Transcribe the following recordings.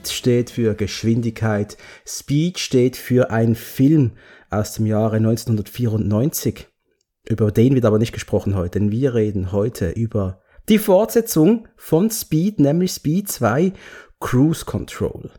Speed. Steht für Geschwindigkeit. Speed steht für einen Film aus dem Jahre 1994. Über den wird aber nicht gesprochen heute, denn wir reden heute über die Fortsetzung von Speed, nämlich Speed 2 Cruise Control.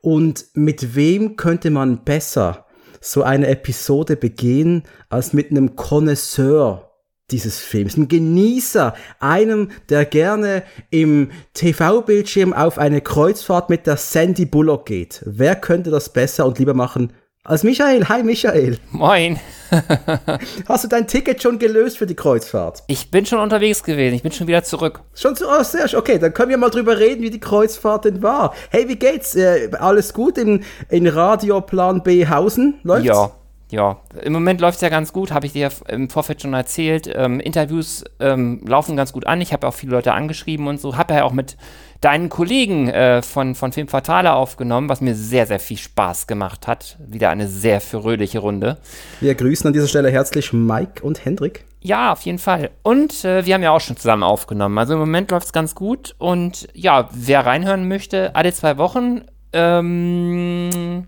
Und mit wem könnte man besser so eine Episode begehen als mit einem Connoisseur dieses Films, ein Genießer, einem, der gerne im TV-Bildschirm auf eine Kreuzfahrt mit der Sandy Bullock geht. Wer könnte das besser und lieber machen als Michael? Hi Michael. Moin. Hast du dein Ticket schon gelöst für die Kreuzfahrt? Ich bin schon unterwegs gewesen, ich bin schon wieder zurück. Schon zu, oh, sehr schön. Okay, dann können wir mal drüber reden, wie die Kreuzfahrt denn war. Hey, wie geht's? Äh, alles gut in, in Radioplan B Hausen? Läuft's? Ja, ja, im Moment läuft es ja ganz gut, habe ich dir im Vorfeld schon erzählt. Ähm, Interviews ähm, laufen ganz gut an. Ich habe auch viele Leute angeschrieben und so. Habe ja auch mit deinen Kollegen äh, von, von Film Fatale aufgenommen, was mir sehr, sehr viel Spaß gemacht hat. Wieder eine sehr fröhliche Runde. Wir grüßen an dieser Stelle herzlich Mike und Hendrik. Ja, auf jeden Fall. Und äh, wir haben ja auch schon zusammen aufgenommen. Also im Moment läuft es ganz gut. Und ja, wer reinhören möchte, alle zwei Wochen. Ähm,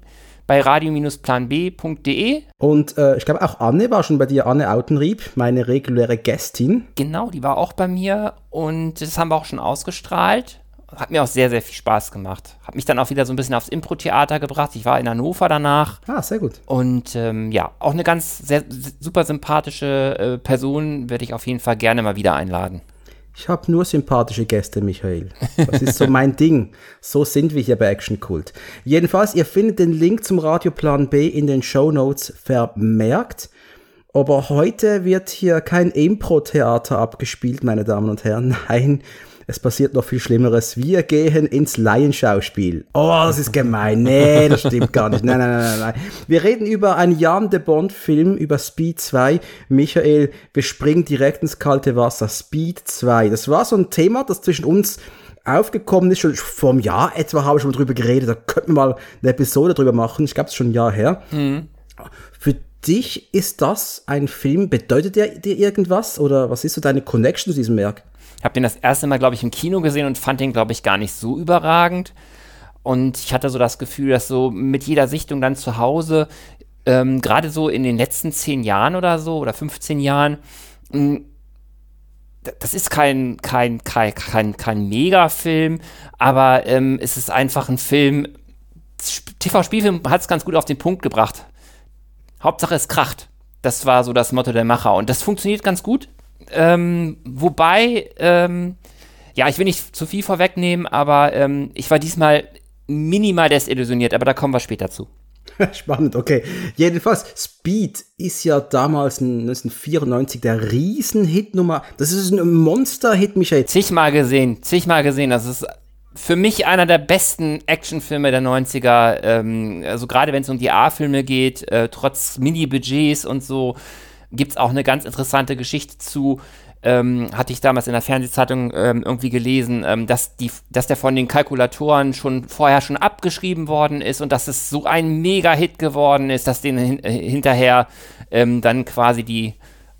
bei radio-planb.de. Und äh, ich glaube auch Anne war schon bei dir, Anne Autenrieb, meine reguläre Gästin. Genau, die war auch bei mir und das haben wir auch schon ausgestrahlt. Hat mir auch sehr, sehr viel Spaß gemacht. Hat mich dann auch wieder so ein bisschen aufs Impro-Theater gebracht. Ich war in Hannover danach. Ah, sehr gut. Und ähm, ja, auch eine ganz sehr, super sympathische äh, Person werde ich auf jeden Fall gerne mal wieder einladen. Ich habe nur sympathische Gäste, Michael. Das ist so mein Ding. So sind wir hier bei Action Cult. Jedenfalls, ihr findet den Link zum Radioplan B in den Show Notes vermerkt. Aber heute wird hier kein Impro-Theater abgespielt, meine Damen und Herren. Nein, es passiert noch viel Schlimmeres. Wir gehen ins Laienschauspiel. Oh, das ist gemein. Nee, das stimmt gar nicht. Nein, nein, nein, nein. Wir reden über einen Jan de Bond-Film, über Speed 2. Michael, wir springen direkt ins kalte Wasser. Speed 2. Das war so ein Thema, das zwischen uns aufgekommen ist, schon vor einem Jahr etwa habe ich schon drüber geredet, da könnten wir mal eine Episode drüber machen. Ich glaube, es ist schon ein Jahr her. Mhm. Für dich ist das ein Film, bedeutet der dir irgendwas? Oder was ist so deine Connection zu diesem Werk? Habe den das erste Mal, glaube ich, im Kino gesehen und fand den, glaube ich, gar nicht so überragend. Und ich hatte so das Gefühl, dass so mit jeder Sichtung dann zu Hause, ähm, gerade so in den letzten zehn Jahren oder so oder 15 Jahren, hm, das ist kein, kein, kein, kein, kein Megafilm, aber ähm, es ist einfach ein Film. TV-Spielfilm hat es ganz gut auf den Punkt gebracht. Hauptsache es kracht. Das war so das Motto der Macher. Und das funktioniert ganz gut. Ähm, wobei, ähm, ja, ich will nicht zu viel vorwegnehmen, aber ähm, ich war diesmal minimal desillusioniert, aber da kommen wir später zu. Spannend, okay. Jedenfalls, Speed ist ja damals 1994 der Riesenhit-Nummer. Das ist ein Monster-Hit, Michael. Zigmal gesehen, zigmal gesehen. Das ist für mich einer der besten Actionfilme der 90er. Ähm, also gerade wenn es um die A-Filme geht, äh, trotz Mini-Budgets und so gibt es auch eine ganz interessante Geschichte zu. Ähm, hatte ich damals in der Fernsehzeitung ähm, irgendwie gelesen, ähm, dass, die, dass der von den Kalkulatoren schon vorher schon abgeschrieben worden ist und dass es so ein Mega-Hit geworden ist, dass denen hin, äh, hinterher ähm, dann quasi die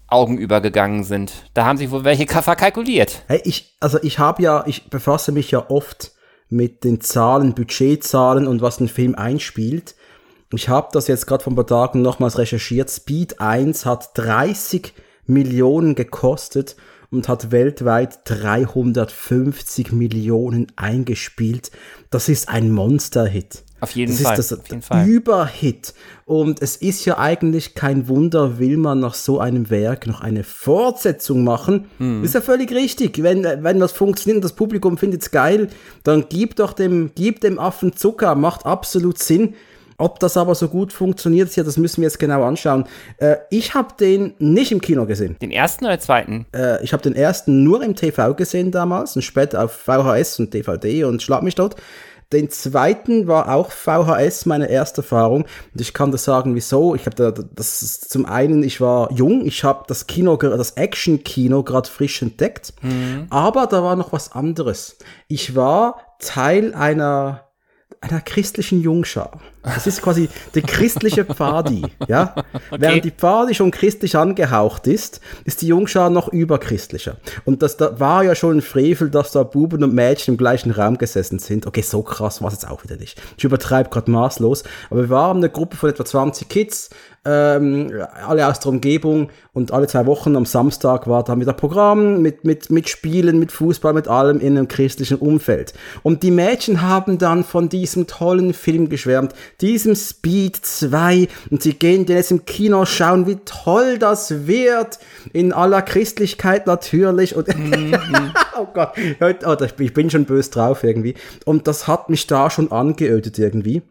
Augen übergegangen sind. Da haben sich wohl welche verkalkuliert. Hey, ich, also ich habe ja, ich befasse mich ja oft mit den Zahlen, Budgetzahlen und was ein Film einspielt. Ich habe das jetzt gerade vor ein paar Tagen nochmals recherchiert. Speed 1 hat 30 Millionen gekostet und hat weltweit 350 Millionen eingespielt. Das ist ein Monster-Hit. Auf jeden das Fall. Das ist das Fall. Überhit. Und es ist ja eigentlich kein Wunder, will man nach so einem Werk noch eine Fortsetzung machen. Hm. Ist ja völlig richtig. Wenn, wenn was funktioniert und das Publikum findet es geil, dann gib doch dem, gib dem Affen Zucker. Macht absolut Sinn. Ob das aber so gut funktioniert, ja, das müssen wir jetzt genau anschauen. Äh, ich habe den nicht im Kino gesehen. Den ersten oder zweiten? Äh, ich habe den ersten nur im TV gesehen damals und später auf VHS und DVD und schlag mich dort. Den zweiten war auch VHS meine erste Erfahrung und ich kann das sagen, wieso. Ich habe da, das ist zum einen, ich war jung, ich habe das Kino, das Action-Kino gerade frisch entdeckt, mhm. aber da war noch was anderes. Ich war Teil einer einer christlichen Jungschar. Das ist quasi der christliche Pfadi, ja. Okay. Während die Pfadi schon christlich angehaucht ist, ist die Jungschar noch überchristlicher. Und das da war ja schon ein Frevel, dass da Buben und Mädchen im gleichen Raum gesessen sind. Okay, so krass war es jetzt auch wieder nicht. Ich übertreibe gerade maßlos. Aber wir waren eine Gruppe von etwa 20 Kids, ähm, alle aus der Umgebung und alle zwei Wochen am Samstag war da wieder Programm mit, mit, mit Spielen, mit Fußball, mit allem in einem christlichen Umfeld. Und die Mädchen haben dann von diesem tollen Film geschwärmt, diesem Speed 2 und sie gehen den jetzt im Kino schauen, wie toll das wird, in aller Christlichkeit natürlich und mhm. oh Gott, oh, ich bin schon böse drauf irgendwie und das hat mich da schon angeödet irgendwie.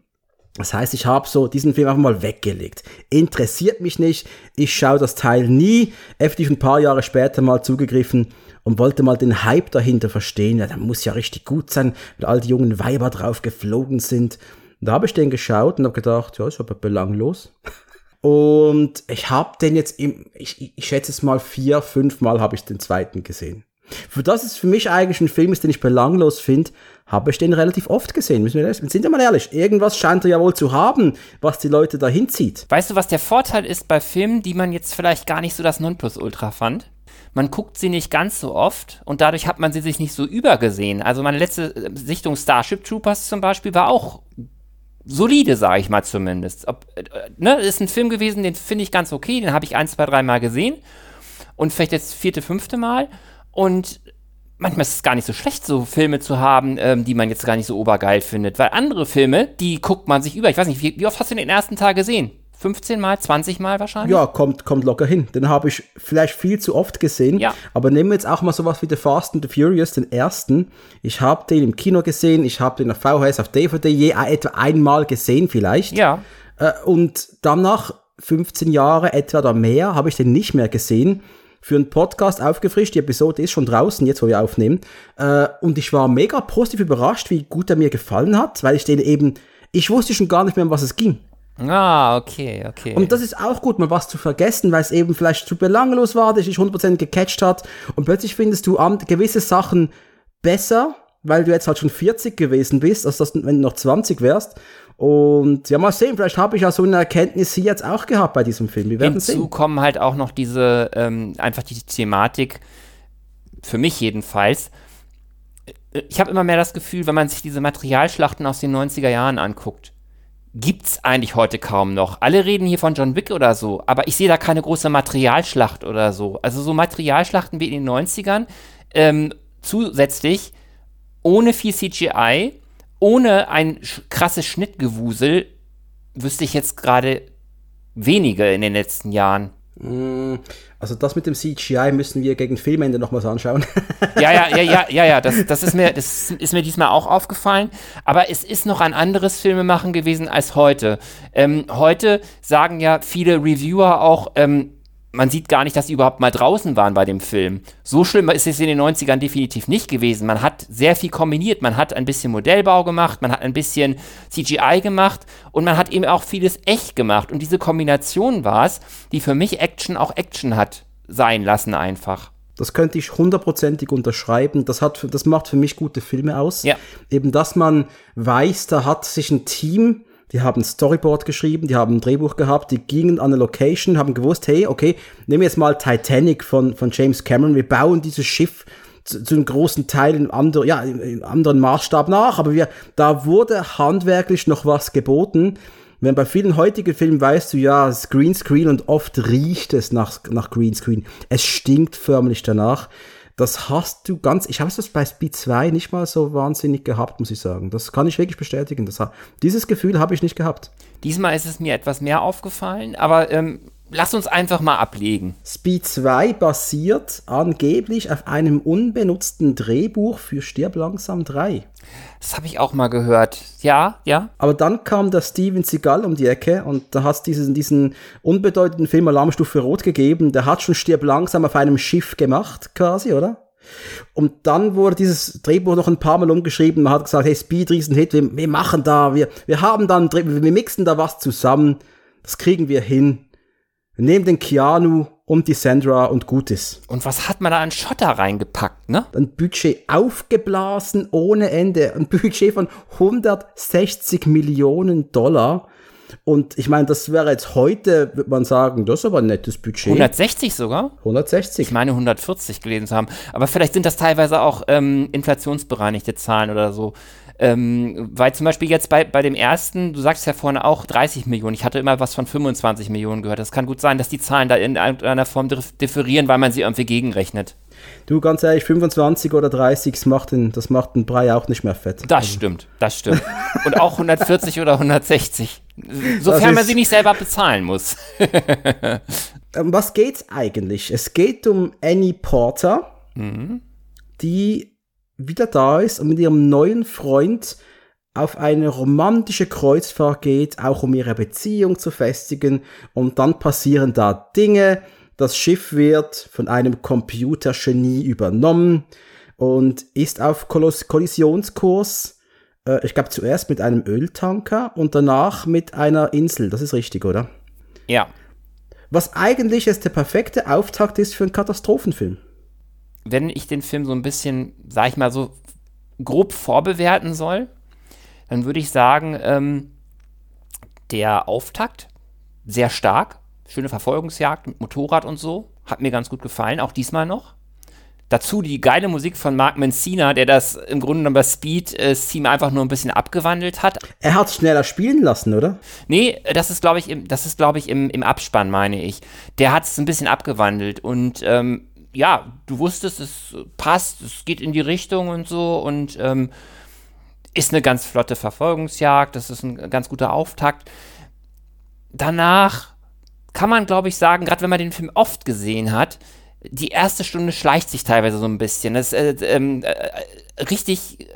Das heißt, ich habe so diesen Film einfach mal weggelegt. Interessiert mich nicht. Ich schaue das Teil nie. Effektiv ein paar Jahre später mal zugegriffen und wollte mal den Hype dahinter verstehen. Ja, der muss ja richtig gut sein, weil all die jungen Weiber drauf geflogen sind. Und da habe ich den geschaut und habe gedacht, ja, ist aber belanglos. Und ich habe den jetzt, im, ich, ich schätze es mal vier, fünf Mal habe ich den zweiten gesehen. Für das ist für mich eigentlich ein Film ist, den ich belanglos finde, habe ich den relativ oft gesehen. Müssen wir sind wir mal ehrlich, irgendwas scheint er ja wohl zu haben, was die Leute dahin zieht. Weißt du, was der Vorteil ist bei Filmen, die man jetzt vielleicht gar nicht so das Nonplusultra fand? Man guckt sie nicht ganz so oft und dadurch hat man sie sich nicht so übergesehen. Also meine letzte äh, Sichtung Starship Troopers zum Beispiel war auch solide, sage ich mal zumindest. Ob, äh, ne, ist ein Film gewesen, den finde ich ganz okay, den habe ich ein, zwei, drei Mal gesehen und vielleicht jetzt vierte, fünfte Mal und manchmal ist es gar nicht so schlecht, so Filme zu haben, ähm, die man jetzt gar nicht so obergeil findet. Weil andere Filme, die guckt man sich über. Ich weiß nicht, wie, wie oft hast du den ersten Tag gesehen? 15 Mal, 20 Mal wahrscheinlich? Ja, kommt, kommt locker hin. Den habe ich vielleicht viel zu oft gesehen. Ja. Aber nehmen wir jetzt auch mal sowas wie The Fast and the Furious, den ersten. Ich habe den im Kino gesehen, ich habe den auf VHS, auf DVD je etwa einmal gesehen vielleicht. Ja. Äh, und danach 15 Jahre etwa oder mehr habe ich den nicht mehr gesehen für einen Podcast aufgefrischt. Die Episode ist schon draußen, jetzt wo wir aufnehmen. Äh, und ich war mega positiv überrascht, wie gut er mir gefallen hat, weil ich den eben, ich wusste schon gar nicht mehr, um was es ging. Ah, okay, okay. Und das ist auch gut, mal was zu vergessen, weil es eben vielleicht zu belanglos war, dass ich 100% gecatcht hat. Und plötzlich findest du gewisse Sachen besser, weil du jetzt halt schon 40 gewesen bist, als dass, wenn du noch 20 wärst. Und ja, mal sehen, vielleicht habe ich ja so eine Erkenntnis hier jetzt auch gehabt bei diesem Film. Wir werden Hinzu sehen. kommen halt auch noch diese, ähm, einfach die Thematik, für mich jedenfalls. Ich habe immer mehr das Gefühl, wenn man sich diese Materialschlachten aus den 90er Jahren anguckt, gibt es eigentlich heute kaum noch. Alle reden hier von John Wick oder so, aber ich sehe da keine große Materialschlacht oder so. Also so Materialschlachten wie in den 90ern, ähm, zusätzlich ohne viel CGI ohne ein krasses Schnittgewusel wüsste ich jetzt gerade wenige in den letzten Jahren. Mm, also das mit dem CGI müssen wir gegen Filmende nochmals anschauen. Ja, ja, ja, ja, ja, ja, das, das, ist mir, das ist mir diesmal auch aufgefallen. Aber es ist noch ein anderes Filmemachen gewesen als heute. Ähm, heute sagen ja viele Reviewer auch, ähm, man sieht gar nicht, dass sie überhaupt mal draußen waren bei dem Film. So schlimm ist es in den 90ern definitiv nicht gewesen. Man hat sehr viel kombiniert. Man hat ein bisschen Modellbau gemacht, man hat ein bisschen CGI gemacht und man hat eben auch vieles echt gemacht. Und diese Kombination war es, die für mich Action auch Action hat sein lassen einfach. Das könnte ich hundertprozentig unterschreiben. Das, hat, das macht für mich gute Filme aus. Ja. Eben, dass man weiß, da hat sich ein Team die haben ein Storyboard geschrieben, die haben ein Drehbuch gehabt, die gingen an eine Location, haben gewusst, hey, okay, nehmen wir jetzt mal Titanic von, von James Cameron, wir bauen dieses Schiff zu, zu einem großen Teil in, andre, ja, in anderen Maßstab nach, aber wir, da wurde handwerklich noch was geboten. Wenn bei vielen heutigen Filmen weißt du, ja, Greenscreen und oft riecht es nach, nach Greenscreen. Es stinkt förmlich danach. Das hast du ganz, ich habe es bei Speed 2 nicht mal so wahnsinnig gehabt, muss ich sagen. Das kann ich wirklich bestätigen. Das, dieses Gefühl habe ich nicht gehabt. Diesmal ist es mir etwas mehr aufgefallen, aber ähm, lass uns einfach mal ablegen. Speed 2 basiert angeblich auf einem unbenutzten Drehbuch für Stirb langsam 3. Das habe ich auch mal gehört. Ja, ja. Aber dann kam der Steven Seagal um die Ecke und da hast diesen, diesen unbedeutenden Film Alarmstufe Rot gegeben. Der hat schon Stirb langsam auf einem Schiff gemacht, quasi, oder? Und dann wurde dieses Drehbuch noch ein paar Mal umgeschrieben. Man hat gesagt, hey, Speed, Riesenhit, wir, wir machen da, wir, wir haben da ein Drehbuch, wir mixen da was zusammen. Das kriegen wir hin. Nehmen den Keanu und die Sandra und gut ist. Und was hat man da an Schotter reingepackt, ne? Ein Budget aufgeblasen ohne Ende. Ein Budget von 160 Millionen Dollar. Und ich meine, das wäre jetzt heute, würde man sagen, das ist aber ein nettes Budget. 160 sogar? 160. Ich meine 140 gelesen zu haben. Aber vielleicht sind das teilweise auch ähm, inflationsbereinigte Zahlen oder so. Ähm, weil zum Beispiel jetzt bei, bei dem ersten, du sagst ja vorne auch 30 Millionen. Ich hatte immer was von 25 Millionen gehört. Das kann gut sein, dass die Zahlen da in irgendeiner Form differieren, weil man sie irgendwie gegenrechnet. Du, ganz ehrlich, 25 oder 30, das macht den, das macht den Brei auch nicht mehr fett. Das also. stimmt, das stimmt. Und auch 140 oder 160. Sofern man sie nicht selber bezahlen muss. um was geht's eigentlich? Es geht um Annie Porter, mhm. die wieder da ist und mit ihrem neuen Freund auf eine romantische Kreuzfahrt geht, auch um ihre Beziehung zu festigen. Und dann passieren da Dinge. Das Schiff wird von einem Computergenie übernommen und ist auf Kollisionskurs. Äh, ich glaube zuerst mit einem Öltanker und danach mit einer Insel. Das ist richtig, oder? Ja. Was eigentlich jetzt der perfekte Auftakt ist für einen Katastrophenfilm wenn ich den Film so ein bisschen, sag ich mal so, grob vorbewerten soll, dann würde ich sagen, ähm, der Auftakt sehr stark, schöne Verfolgungsjagd mit Motorrad und so, hat mir ganz gut gefallen, auch diesmal noch. Dazu die geile Musik von Mark Mencina, der das im Grunde genommen bei Speed äh, Team einfach nur ein bisschen abgewandelt hat. Er hat schneller spielen lassen, oder? Nee, das ist, glaube ich, im, das ist, glaube ich, im, im Abspann, meine ich. Der hat es ein bisschen abgewandelt und ähm, ja, du wusstest, es passt, es geht in die Richtung und so und ähm, ist eine ganz flotte Verfolgungsjagd, das ist ein ganz guter Auftakt. Danach kann man, glaube ich, sagen, gerade wenn man den Film oft gesehen hat, die erste Stunde schleicht sich teilweise so ein bisschen. Das äh, ähm, äh, richtig,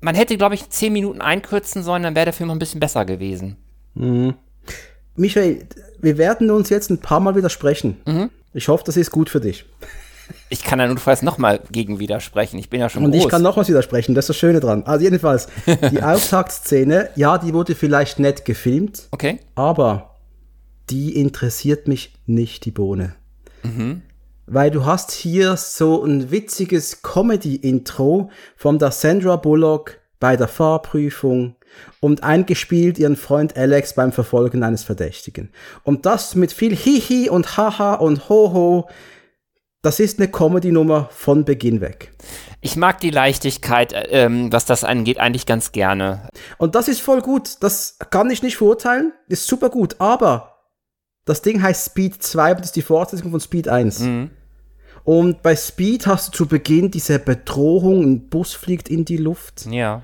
man hätte, glaube ich, zehn Minuten einkürzen sollen, dann wäre der Film ein bisschen besser gewesen. Mhm. Michael, wir werden uns jetzt ein paar Mal widersprechen. Mhm. Ich hoffe, das ist gut für dich. Ich kann ja notfalls nochmal gegen widersprechen. Ich bin ja schon Und groß. ich kann nochmals widersprechen, das ist das Schöne dran. Also jedenfalls, die Auftaktszene, ja, die wurde vielleicht nett gefilmt. Okay. Aber die interessiert mich nicht, die Bohne. Mhm. Weil du hast hier so ein witziges Comedy-Intro von der Sandra Bullock bei der Fahrprüfung und eingespielt ihren Freund Alex beim Verfolgen eines Verdächtigen. Und das mit viel Hihi und Haha und Hoho das ist eine Comedy-Nummer von Beginn weg. Ich mag die Leichtigkeit, ähm, was das angeht, eigentlich ganz gerne. Und das ist voll gut. Das kann ich nicht verurteilen. Ist super gut. Aber das Ding heißt Speed 2 und das ist die Fortsetzung von Speed 1. Mhm. Und bei Speed hast du zu Beginn diese Bedrohung, ein Bus fliegt in die Luft. Ja.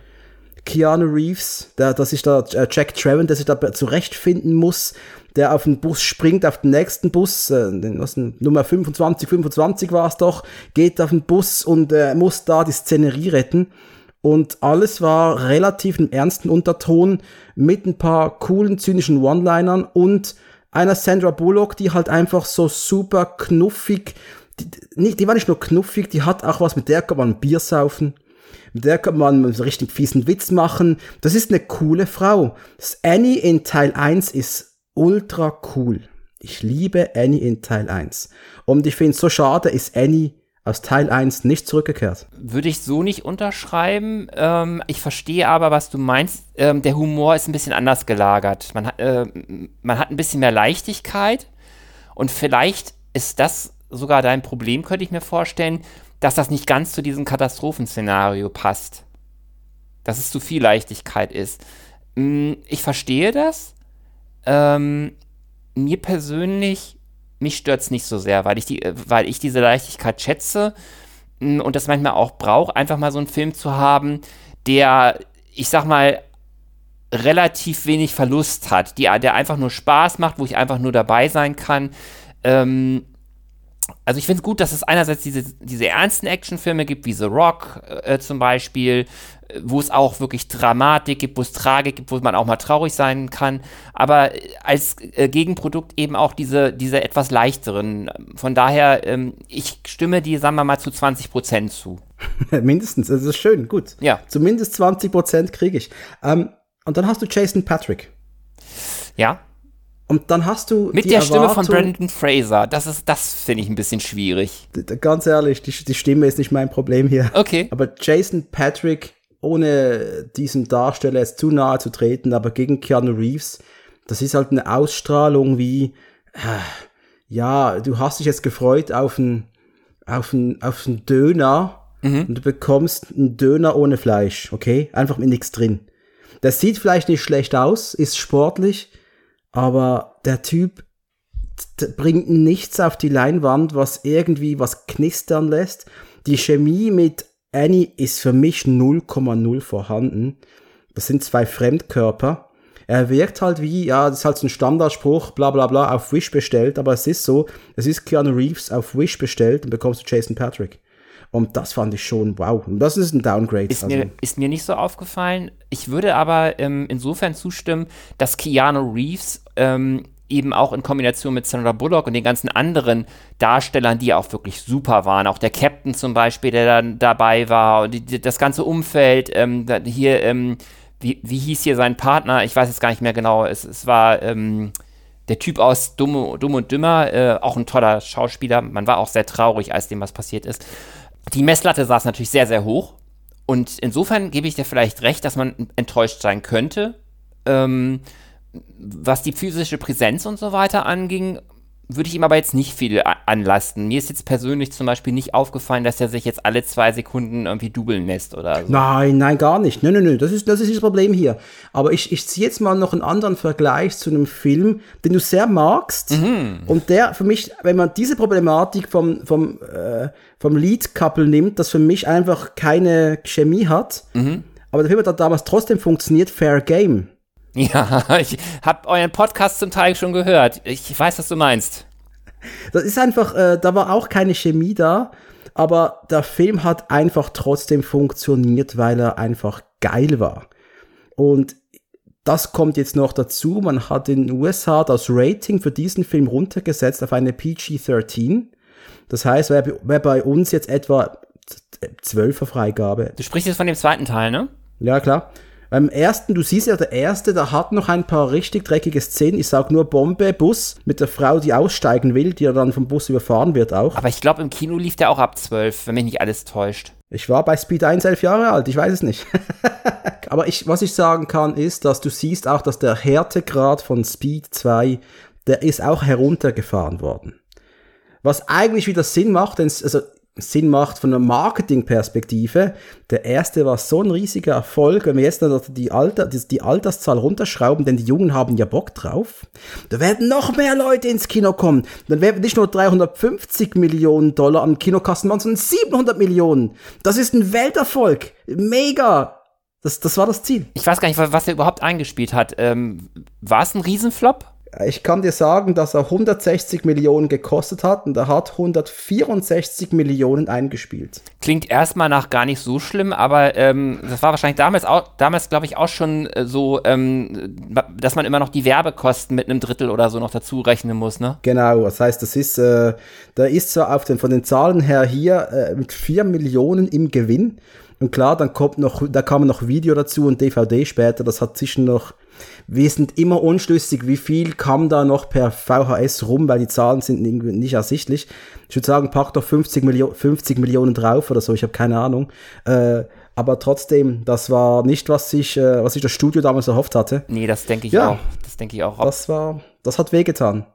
Keanu Reeves, der, das ist der äh, Jack Trevor, der sich da zurechtfinden muss der auf den Bus springt, auf den nächsten Bus, äh, was, Nummer 25, 25 war es doch, geht auf den Bus und äh, muss da die Szenerie retten. Und alles war relativ im ernsten Unterton mit ein paar coolen, zynischen One-Linern und einer Sandra Bullock, die halt einfach so super knuffig, die, nicht, die war nicht nur knuffig, die hat auch was, mit der kann man Bier saufen. Mit der kann man einen richtig fiesen Witz machen. Das ist eine coole Frau. Das Annie in Teil 1 ist ultra cool. Ich liebe Annie in Teil 1. Und ich finde es so schade, ist Annie aus Teil 1 nicht zurückgekehrt. Würde ich so nicht unterschreiben. Ähm, ich verstehe aber, was du meinst. Ähm, der Humor ist ein bisschen anders gelagert. Man äh, man hat ein bisschen mehr Leichtigkeit. Und vielleicht ist das sogar dein Problem, könnte ich mir vorstellen, dass das nicht ganz zu diesem Katastrophenszenario passt. Dass es zu viel Leichtigkeit ist. Mm, ich verstehe das. Ähm, mir persönlich, mich stört es nicht so sehr, weil ich, die, weil ich diese Leichtigkeit schätze mm, und das manchmal auch brauche, einfach mal so einen Film zu haben, der, ich sag mal, relativ wenig Verlust hat, die, der einfach nur Spaß macht, wo ich einfach nur dabei sein kann. Ähm, also ich finde es gut, dass es einerseits diese, diese ernsten Actionfilme gibt, wie The Rock äh, zum Beispiel, wo es auch wirklich Dramatik gibt, wo es Tragik gibt, wo man auch mal traurig sein kann, aber als äh, Gegenprodukt eben auch diese, diese etwas leichteren. Von daher, ähm, ich stimme die, sagen wir mal, zu 20 Prozent zu. Mindestens, das ist schön, gut. Ja. Zumindest 20 Prozent kriege ich. Ähm, und dann hast du Jason Patrick. Ja. Und dann hast du Mit der Stimme von Brandon Fraser. Das ist, das finde ich ein bisschen schwierig. Ganz ehrlich, die, die Stimme ist nicht mein Problem hier. Okay. Aber Jason Patrick, ohne diesem Darsteller jetzt zu nahe zu treten, aber gegen Keanu Reeves, das ist halt eine Ausstrahlung wie, äh, ja, du hast dich jetzt gefreut auf einen, auf einen, auf einen Döner mhm. und du bekommst einen Döner ohne Fleisch, okay? Einfach mit nichts drin. Der sieht vielleicht nicht schlecht aus, ist sportlich, aber der Typ bringt nichts auf die Leinwand, was irgendwie was knistern lässt. Die Chemie mit Annie ist für mich 0,0 vorhanden. Das sind zwei Fremdkörper. Er wirkt halt wie, ja, das ist halt so ein Standardspruch, bla bla bla, auf Wish bestellt, aber es ist so, es ist Keanu Reeves auf Wish bestellt und bekommst du Jason Patrick. Und das fand ich schon, wow. Und das ist ein Downgrade. Ist, also. mir, ist mir nicht so aufgefallen. Ich würde aber ähm, insofern zustimmen, dass Keanu Reeves ähm, eben auch in Kombination mit Sandra Bullock und den ganzen anderen Darstellern, die auch wirklich super waren, auch der Captain zum Beispiel, der dann dabei war und die, das ganze Umfeld, ähm, hier, ähm, wie, wie hieß hier sein Partner? Ich weiß jetzt gar nicht mehr genau. Es, es war ähm, der Typ aus Dumm, Dumm und Dümmer, äh, auch ein toller Schauspieler. Man war auch sehr traurig, als dem was passiert ist die Messlatte saß natürlich sehr, sehr hoch. Und insofern gebe ich dir vielleicht recht, dass man enttäuscht sein könnte. Ähm, was die physische Präsenz und so weiter anging, würde ich ihm aber jetzt nicht viel anlasten. Mir ist jetzt persönlich zum Beispiel nicht aufgefallen, dass er sich jetzt alle zwei Sekunden irgendwie dubeln lässt oder so. Nein, nein, gar nicht. Nein, nein, nein, das ist das, ist das Problem hier. Aber ich, ich ziehe jetzt mal noch einen anderen Vergleich zu einem Film, den du sehr magst. Mhm. Und der für mich, wenn man diese Problematik vom, vom, äh, vom Lead-Couple nimmt, das für mich einfach keine Chemie hat. Mhm. Aber der Film hat damals trotzdem funktioniert, Fair Game. Ja, ich habe euren Podcast zum Teil schon gehört. Ich weiß, was du meinst. Das ist einfach, äh, da war auch keine Chemie da, aber der Film hat einfach trotzdem funktioniert, weil er einfach geil war. Und das kommt jetzt noch dazu. Man hat in den USA das Rating für diesen Film runtergesetzt auf eine PG-13. Das heißt, wer, wer bei uns jetzt etwa 12er Freigabe. Du sprichst jetzt von dem zweiten Teil, ne? Ja, klar. Beim ersten, du siehst ja, der erste, der hat noch ein paar richtig dreckige Szenen. Ich sag nur Bombe, Bus mit der Frau, die aussteigen will, die ja dann vom Bus überfahren wird auch. Aber ich glaube, im Kino lief der auch ab 12, wenn mich nicht alles täuscht. Ich war bei Speed 1 elf Jahre alt, ich weiß es nicht. Aber ich, was ich sagen kann, ist, dass du siehst auch, dass der Härtegrad von Speed 2, der ist auch heruntergefahren worden. Was eigentlich wieder Sinn macht, denn also Sinn macht von einer Marketingperspektive. Der erste war so ein riesiger Erfolg, wenn wir jetzt die, Alter, die, Alterszahl runterschrauben, denn die Jungen haben ja Bock drauf. Da werden noch mehr Leute ins Kino kommen. Dann werden nicht nur 350 Millionen Dollar an Kinokassen machen, sondern 700 Millionen. Das ist ein Welterfolg. Mega. Das, das war das Ziel. Ich weiß gar nicht, was er überhaupt eingespielt hat. Ähm, war es ein Riesenflop? Ich kann dir sagen, dass er 160 Millionen gekostet hat und er hat 164 Millionen eingespielt. Klingt erstmal nach gar nicht so schlimm, aber ähm, das war wahrscheinlich damals, auch, damals glaube ich, auch schon äh, so, ähm, dass man immer noch die Werbekosten mit einem Drittel oder so noch dazu rechnen muss, ne? Genau, das heißt, das ist, äh, da ist zwar auf den, von den Zahlen her hier äh, mit 4 Millionen im Gewinn. Und klar, dann kommt noch, da kam noch Video dazu und DVD später, das hat zwischen noch wir sind immer unschlüssig, wie viel kam da noch per VHS rum, weil die Zahlen sind nicht ersichtlich. Ich würde sagen, pack doch 50, Millio 50 Millionen drauf oder so, ich habe keine Ahnung. Äh, aber trotzdem, das war nicht, was sich, äh, was ich das Studio damals erhofft hatte. Nee, das denke ich ja, auch. Das denke ich auch. Das war, das hat wehgetan.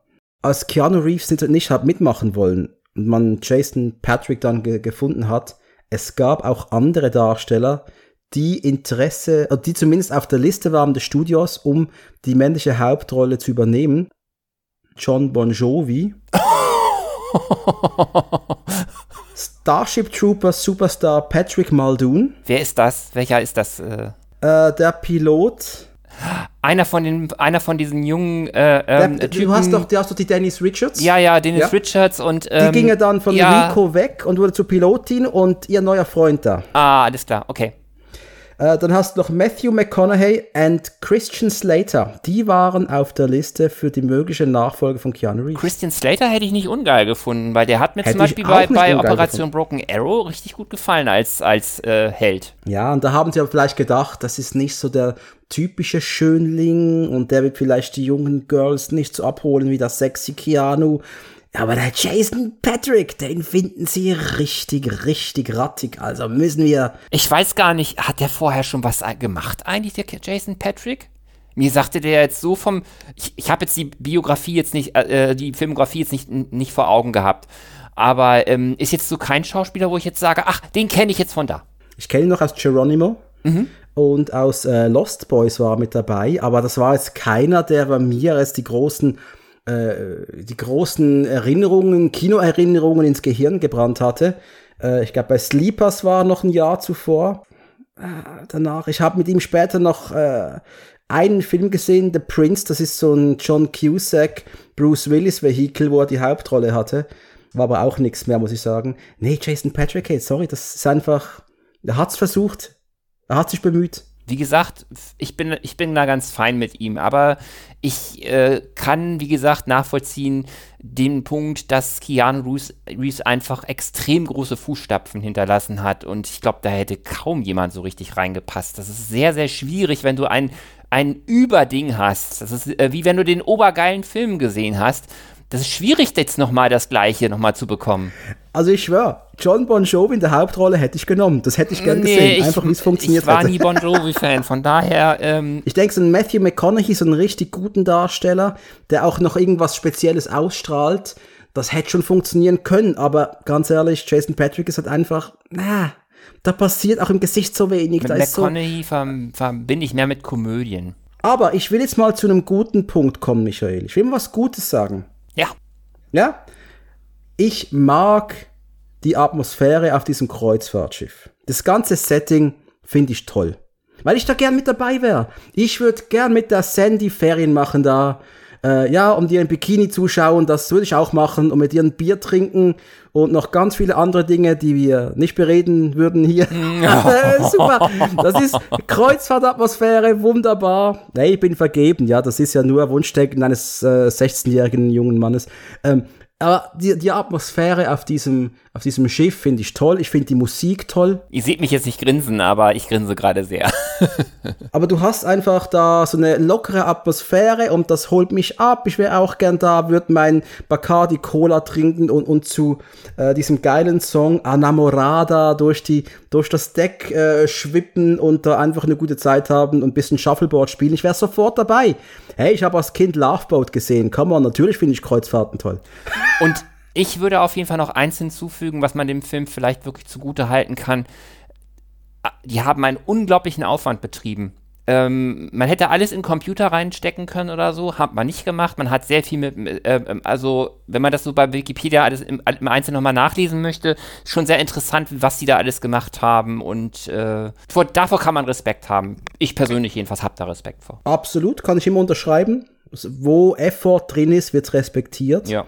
Als Keanu Reeves nicht hat mitmachen wollen und man Jason Patrick dann ge gefunden hat, es gab auch andere Darsteller, die Interesse, die zumindest auf der Liste waren des Studios, um die männliche Hauptrolle zu übernehmen. John Bon Jovi. Starship Trooper Superstar Patrick Muldoon. Wer ist das? Welcher ist das? Äh? Äh, der Pilot. Einer von den, einer von diesen jungen äh, ähm, der, Du hast doch, du hast doch die Dennis Richards. Ja, ja, Dennis ja. Richards und ähm, die ging ja dann von ja. Rico weg und wurde zur Pilotin und ihr neuer Freund da. Ah, alles klar, okay. Äh, dann hast du noch Matthew McConaughey und Christian Slater. Die waren auf der Liste für die mögliche Nachfolge von Keanu Reeves. Christian Slater hätte ich nicht ungeil gefunden, weil der hat mir Hätte zum Beispiel bei, bei Operation Broken Arrow richtig gut gefallen als, als äh, Held. Ja, und da haben sie aber vielleicht gedacht, das ist nicht so der typische Schönling und der wird vielleicht die jungen Girls nicht so abholen wie das sexy Keanu. Aber der Jason Patrick, den finden sie richtig, richtig rattig. Also müssen wir. Ich weiß gar nicht, hat der vorher schon was gemacht eigentlich, der Jason Patrick? Mir sagte der jetzt so vom, ich, ich habe jetzt die Biografie jetzt nicht, äh, die Filmografie jetzt nicht, nicht vor Augen gehabt, aber ähm, ist jetzt so kein Schauspieler, wo ich jetzt sage, ach, den kenne ich jetzt von da. Ich kenne ihn noch aus Geronimo und aus äh, Lost Boys war er mit dabei, aber das war jetzt keiner, der bei mir jetzt die großen, äh, die großen Erinnerungen, Kinoerinnerungen ins Gehirn gebrannt hatte. Äh, ich glaube, bei Sleepers war noch ein Jahr zuvor. Äh, danach, ich habe mit ihm später noch äh, einen Film gesehen, The Prince, das ist so ein John Cusack, Bruce Willis Vehikel, wo er die Hauptrolle hatte. War aber auch nichts mehr, muss ich sagen. Nee, Jason Patrick, hey, sorry, das ist einfach, er hat's versucht. Er hat sich bemüht. Wie gesagt, ich bin, ich bin da ganz fein mit ihm, aber ich äh, kann, wie gesagt, nachvollziehen den Punkt, dass Keanu Reeves, Reeves einfach extrem große Fußstapfen hinterlassen hat und ich glaube, da hätte kaum jemand so richtig reingepasst. Das ist sehr, sehr schwierig, wenn du ein, ein Überding hast. Das ist äh, wie wenn du den obergeilen Film gesehen hast. Das ist schwierig, jetzt nochmal das Gleiche nochmal zu bekommen. Also ich schwör, John Bon Jovi in der Hauptrolle hätte ich genommen. Das hätte ich gern gesehen. Einfach wie es funktioniert ich war hätte. nie Bon Jovi-Fan, von daher, ähm, Ich denke, so ein Matthew McConaughey, so einen richtig guten Darsteller, der auch noch irgendwas Spezielles ausstrahlt, das hätte schon funktionieren können. Aber ganz ehrlich, Jason Patrick ist halt einfach, na, da passiert auch im Gesicht so wenig. mit Da so, McConaughey ver verbinde ich mehr mit Komödien. aber ich will jetzt mal zu einem guten Punkt kommen, Michael. Ich will mal was Gutes sagen. Ja? Ich mag die Atmosphäre auf diesem Kreuzfahrtschiff. Das ganze Setting finde ich toll. Weil ich da gern mit dabei wäre. Ich würde gern mit der Sandy Ferien machen da. Äh, ja, und ihr im Bikini zuschauen, das würde ich auch machen. Und mit ihr ein Bier trinken und noch ganz viele andere Dinge, die wir nicht bereden würden hier. Äh, Super. Das ist Kreuzfahrtatmosphäre, wunderbar. Nee, ich bin vergeben, ja, das ist ja nur Wunschdenken eines äh, 16-jährigen jungen Mannes. Ähm, aber die, die Atmosphäre auf diesem, auf diesem Schiff finde ich toll. Ich finde die Musik toll. ihr seht mich jetzt nicht grinsen, aber ich grinse gerade sehr. Aber du hast einfach da so eine lockere Atmosphäre und das holt mich ab. Ich wäre auch gern da, würde mein Bacardi Cola trinken und, und zu äh, diesem geilen Song Anamorada durch, die, durch das Deck äh, schwippen und da einfach eine gute Zeit haben und ein bisschen Shuffleboard spielen. Ich wäre sofort dabei. Hey, ich habe als Kind Loveboat gesehen. Come on, natürlich finde ich Kreuzfahrten toll. Und ich würde auf jeden Fall noch eins hinzufügen, was man dem Film vielleicht wirklich zugute halten kann. Ah, Die haben einen unglaublichen Aufwand betrieben. Ähm, man hätte alles in Computer reinstecken können oder so, hat man nicht gemacht. Man hat sehr viel mit, mit, ähm, also wenn man das so bei Wikipedia alles im, im Einzelnen nochmal nachlesen möchte, ist schon sehr interessant, was die da alles gemacht haben und äh, vor, davor kann man Respekt haben. Ich persönlich jedenfalls habe da Respekt vor. Absolut, kann ich immer unterschreiben. Wo Effort drin ist, wird respektiert. Ja.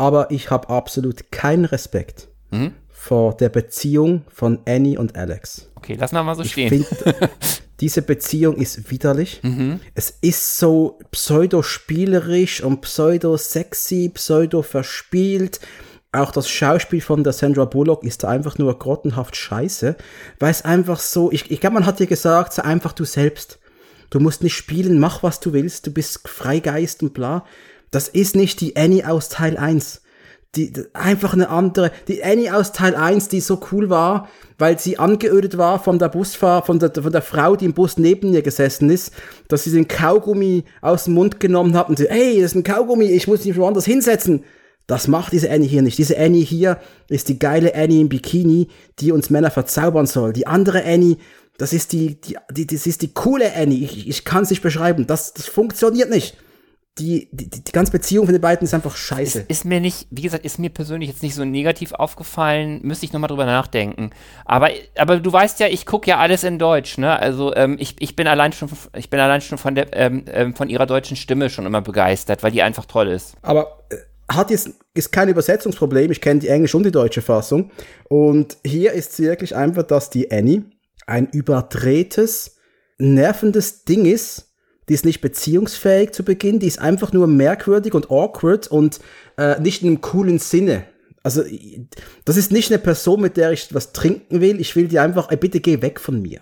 Aber ich habe absolut keinen Respekt Mhm. vor der Beziehung von Annie und Alex. Okay, lassen wir mal so Ich stehen. finde, diese Beziehung ist widerlich. Mhm. Es ist so pseudo-spielerisch und pseudo-sexy, pseudo-verspielt. Auch das Schauspiel von der Sandra Bullock ist einfach nur grottenhaft scheiße, weil es einfach so, ich, ich glaube, man hat dir gesagt, sei einfach du selbst. Du musst nicht spielen, mach was du willst, du bist Freigeist und bla. Das ist nicht die Annie aus Teil 1. Die, einfach eine andere, die Annie aus Teil 1, die so cool war, weil sie angeödet war von der Busfahr, von der, von der Frau, die im Bus neben ihr gesessen ist, dass sie den Kaugummi aus dem Mund genommen hat und sie, hey, das ist ein Kaugummi, ich muss mich woanders hinsetzen. Das macht diese Annie hier nicht. Diese Annie hier ist die geile Annie im Bikini, die uns Männer verzaubern soll. Die andere Annie, das ist die, die, die das ist die coole Annie. Ich, ich kann es nicht beschreiben. Das, das funktioniert nicht. Die, die, die ganze Beziehung von den beiden ist einfach scheiße. Ist mir nicht, wie gesagt, ist mir persönlich jetzt nicht so negativ aufgefallen, müsste ich nochmal drüber nachdenken. Aber, aber du weißt ja, ich gucke ja alles in Deutsch, ne? Also ähm, ich, ich bin allein schon, ich bin allein schon von der, ähm, ähm, von ihrer deutschen Stimme schon immer begeistert, weil die einfach toll ist. Aber äh, hat jetzt ist kein Übersetzungsproblem. Ich kenne die englische und die deutsche Fassung. Und hier ist es wirklich einfach, dass die Annie ein überdrehtes, nervendes Ding ist. Die ist nicht beziehungsfähig zu Beginn, die ist einfach nur merkwürdig und awkward und äh, nicht in einem coolen Sinne. Also, das ist nicht eine Person, mit der ich was trinken will. Ich will die einfach, ey, bitte geh weg von mir.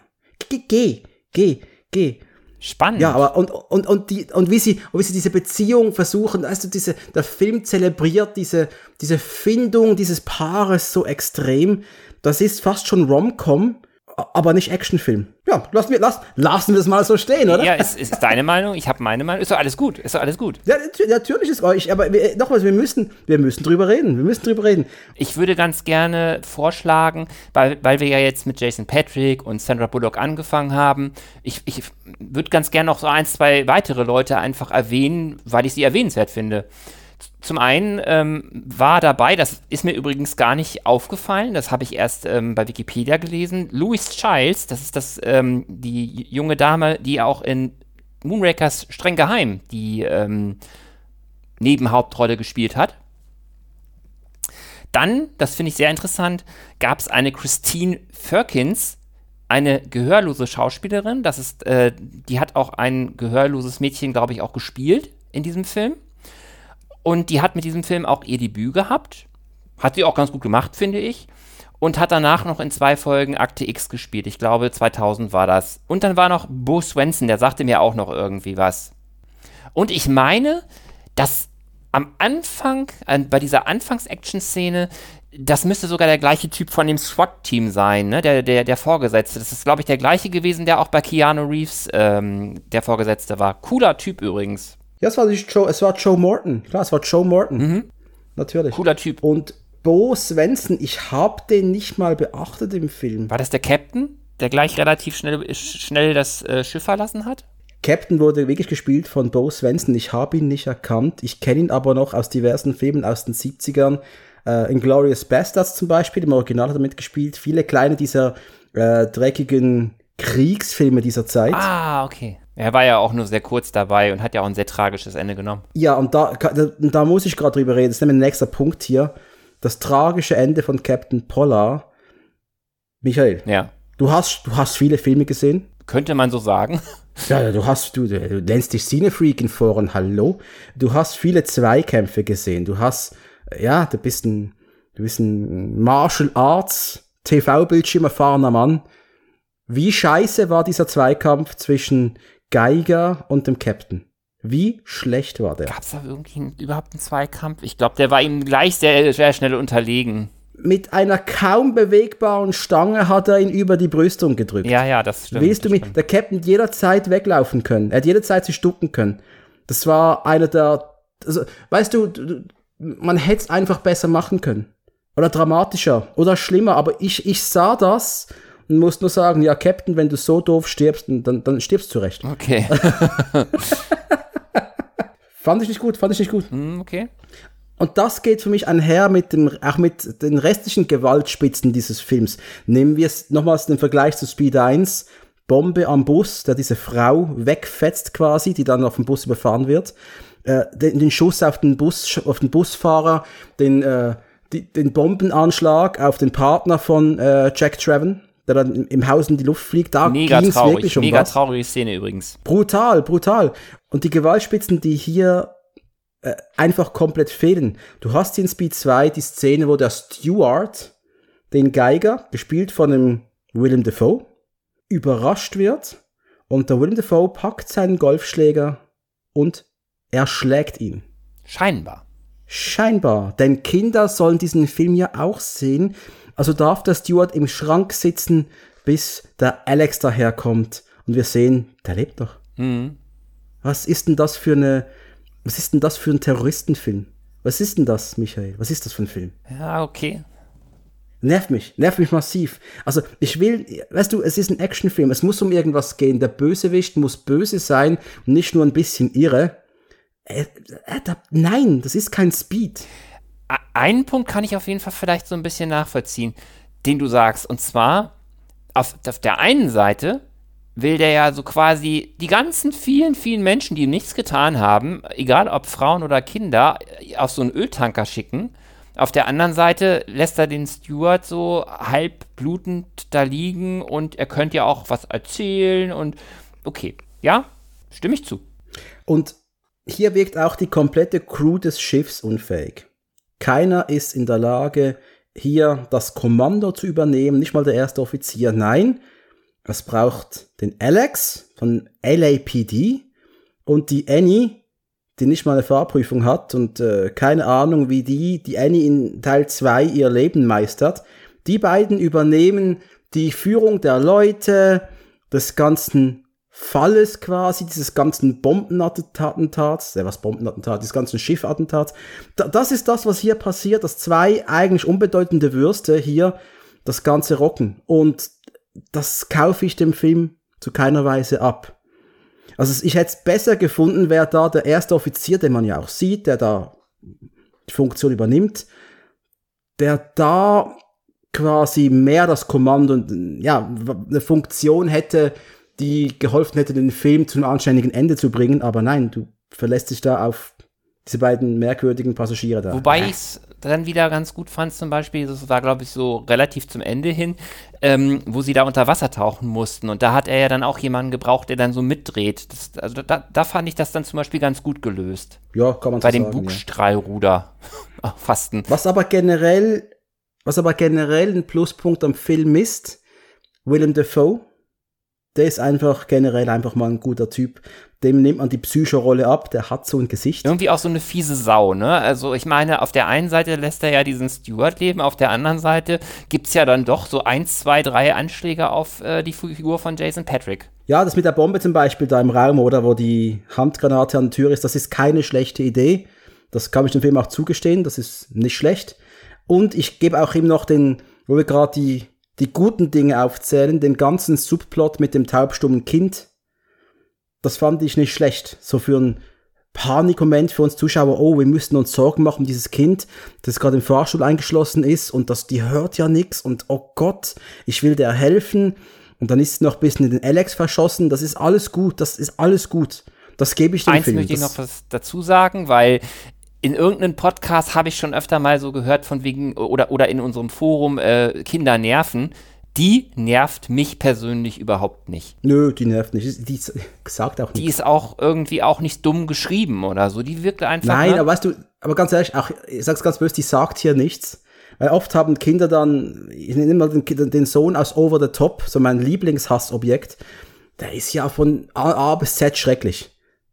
Geh, geh, geh, geh. Spannend. Ja, aber und, und, und, die, und wie sie, und wie sie diese Beziehung versuchen, du, diese, der Film zelebriert diese, diese Findung dieses Paares so extrem. Das ist fast schon Rom-Com, aber nicht Actionfilm. Ja, lassen wir, lass, lassen wir es mal so stehen, oder? Ja, ist, ist deine Meinung, ich habe meine Meinung. Ist doch alles gut, ist doch alles gut. Ja, natürlich ist euch, aber wir, nochmals, wir müssen, wir müssen drüber reden, wir müssen drüber reden. Ich würde ganz gerne vorschlagen, weil, weil wir ja jetzt mit Jason Patrick und Sandra Bullock angefangen haben, ich, ich würde ganz gerne noch so ein, zwei weitere Leute einfach erwähnen, weil ich sie erwähnenswert finde. Zum einen ähm, war dabei, das ist mir übrigens gar nicht aufgefallen, das habe ich erst ähm, bei Wikipedia gelesen, Louis Childs, das ist das, ähm, die junge Dame, die auch in Moonrakers streng geheim die ähm, Nebenhauptrolle gespielt hat. Dann, das finde ich sehr interessant, gab es eine Christine Firkins, eine gehörlose Schauspielerin. Das ist, äh, die hat auch ein gehörloses Mädchen, glaube ich, auch gespielt in diesem Film. Und die hat mit diesem Film auch ihr Debüt gehabt. Hat sie auch ganz gut gemacht, finde ich. Und hat danach noch in zwei Folgen Akte X gespielt. Ich glaube, 2000 war das. Und dann war noch Bo Swenson, der sagte mir auch noch irgendwie was. Und ich meine, dass am Anfang, bei dieser Anfangs-Action-Szene, das müsste sogar der gleiche Typ von dem SWAT-Team sein, ne? der, der, der Vorgesetzte. Das ist, glaube ich, der gleiche gewesen, der auch bei Keanu Reeves ähm, der Vorgesetzte war. Cooler Typ übrigens. Ja, es war, Joe, es war Joe Morton. Klar, es war Joe Morton. Mhm. Natürlich. Cooler Typ. Und Bo Svensson, ich habe den nicht mal beachtet im Film. War das der Captain, der gleich relativ schnell, schnell das äh, Schiff verlassen hat? Captain wurde wirklich gespielt von Bo Svensson. Ich habe ihn nicht erkannt. Ich kenne ihn aber noch aus diversen Filmen aus den 70ern. Äh, Glorious Bastards zum Beispiel, im Original hat er mitgespielt. Viele kleine dieser äh, dreckigen Kriegsfilme dieser Zeit. Ah, okay. Er war ja auch nur sehr kurz dabei und hat ja auch ein sehr tragisches Ende genommen. Ja, und da, da, muss ich gerade drüber reden. Das ist nämlich ein nächster Punkt hier. Das tragische Ende von Captain Polar. Michael. Ja. Du hast, du hast viele Filme gesehen. Könnte man so sagen. Ja, du hast, du, du nennst dich Cinefreak in Foren, hallo. Du hast viele Zweikämpfe gesehen. Du hast, ja, du bist ein, du bist ein Martial Arts TV-Bildschirm erfahrener Mann. Wie scheiße war dieser Zweikampf zwischen Geiger und dem Captain. Wie schlecht war der? Gab es da irgendwie überhaupt einen Zweikampf? Ich glaube, der war ihm gleich sehr, sehr schnell unterlegen. Mit einer kaum bewegbaren Stange hat er ihn über die Brüstung gedrückt. Ja, ja, das stimmt. Willst du mit der Captain jederzeit weglaufen können? Er hat jederzeit sich ducken können. Das war einer der. Also, weißt du, man hätte es einfach besser machen können. Oder dramatischer. Oder schlimmer. Aber ich, ich sah das und musst nur sagen, ja, Captain, wenn du so doof stirbst, dann, dann stirbst du recht. Okay. fand ich nicht gut, fand ich nicht gut. Hm, okay. Und das geht für mich einher mit dem, auch mit den restlichen Gewaltspitzen dieses Films. Nehmen wir es nochmals den Vergleich zu Speed 1. Bombe am Bus, der diese Frau wegfetzt quasi, die dann auf dem Bus überfahren wird. Äh, den, den, Schuss auf den Bus, auf den Busfahrer, den, äh, die, den Bombenanschlag auf den Partner von äh, Jack Trevor, der dann im Haus in die Luft fliegt. Da mega traurig, wirklich um mega was. traurige Szene übrigens. Brutal, brutal. Und die Gewaltspitzen, die hier äh, einfach komplett fehlen. Du hast in Speed 2 die Szene, wo der Steward, den Geiger, gespielt von dem Willem Dafoe, überrascht wird und der Willem Dafoe packt seinen Golfschläger und erschlägt ihn. Scheinbar. Scheinbar, denn Kinder sollen diesen Film ja auch sehen also darf der Steward im Schrank sitzen, bis der Alex daherkommt und wir sehen, der lebt doch. Mhm. Was ist denn das für eine, was ist denn das für ein Terroristenfilm? Was ist denn das, Michael? Was ist das für ein Film? Ja, okay. Nervt mich, nervt mich massiv. Also ich will, weißt du, es ist ein Actionfilm, es muss um irgendwas gehen. Der Bösewicht muss böse sein und nicht nur ein bisschen irre. Äh, äh, da, nein, das ist kein Speed einen Punkt kann ich auf jeden Fall vielleicht so ein bisschen nachvollziehen, den du sagst. Und zwar, auf, auf der einen Seite will der ja so quasi die ganzen vielen, vielen Menschen, die nichts getan haben, egal ob Frauen oder Kinder, auf so einen Öltanker schicken. Auf der anderen Seite lässt er den Steward so halb blutend da liegen und er könnte ja auch was erzählen und okay, ja, stimme ich zu. Und hier wirkt auch die komplette Crew des Schiffs unfähig. Keiner ist in der Lage, hier das Kommando zu übernehmen, nicht mal der erste Offizier. Nein, es braucht den Alex von LAPD und die Annie, die nicht mal eine Fahrprüfung hat und äh, keine Ahnung, wie die, die Annie in Teil 2 ihr Leben meistert. Die beiden übernehmen die Führung der Leute, des ganzen Falles quasi, dieses ganzen Bombenattentats, äh, was Bombenattentat, des ganzen Schiffattentats. Da, das ist das, was hier passiert, dass zwei eigentlich unbedeutende Würste hier das Ganze rocken. Und das kaufe ich dem Film zu keiner Weise ab. Also ich hätte es besser gefunden, wäre da der erste Offizier, den man ja auch sieht, der da die Funktion übernimmt, der da quasi mehr das Kommando und ja, eine Funktion hätte, die geholfen hätte, den Film zu einem anständigen Ende zu bringen, aber nein, du verlässt dich da auf diese beiden merkwürdigen Passagiere da. Wobei ich es dann wieder ganz gut fand, zum Beispiel, das war, glaube ich, so relativ zum Ende hin, ähm, wo sie da unter Wasser tauchen mussten. Und da hat er ja dann auch jemanden gebraucht, der dann so mitdreht. Das, also da, da, fand ich das dann zum Beispiel ganz gut gelöst. Ja, kann man so Bei dem Bugstrahlruder fasten. Was aber generell, was aber generell ein Pluspunkt am Film ist, Willem Dafoe, der ist einfach generell einfach mal ein guter Typ dem nimmt man die Psychorolle ab, der hat so ein Gesicht. Irgendwie auch so eine fiese Sau, ne? Also ich meine, auf der einen Seite lässt er ja diesen Steward leben, auf der anderen Seite gibt es ja dann doch so eins, zwei, drei Anschläge auf äh, die Figur von Jason Patrick. Ja, das mit der Bombe zum Beispiel da im Raum, oder wo die Handgranate an der Tür ist, das ist keine schlechte Idee. Das kann ich dem Film auch zugestehen, das ist nicht schlecht. Und ich gebe auch ihm noch den, wo wir gerade die, die guten Dinge aufzählen, den ganzen Subplot mit dem taubstummen Kind, das fand ich nicht schlecht. So für einen Panikmoment für uns Zuschauer, oh, wir müssten uns Sorgen machen um dieses Kind, das gerade im Fahrstuhl eingeschlossen ist und das, die hört ja nichts und oh Gott, ich will der helfen. Und dann ist es noch ein bisschen in den Alex verschossen. Das ist alles gut, das ist alles gut. Das gebe ich dem Eins Film. möchte ich noch was dazu sagen, weil in irgendeinem Podcast habe ich schon öfter mal so gehört von wegen oder oder in unserem Forum äh, Kinder nerven die nervt mich persönlich überhaupt nicht. Nö, die nervt nicht. Die sagt auch nicht. Die ist auch irgendwie auch nicht dumm geschrieben oder so. Die wirkt einfach. Nein, ne? aber weißt du, aber ganz ehrlich, auch, ich sag's ganz böse, die sagt hier nichts. Weil oft haben Kinder dann, ich nehme mal den, den Sohn aus Over the Top, so mein Lieblingshassobjekt. Der ist ja von A, A bis Z schrecklich.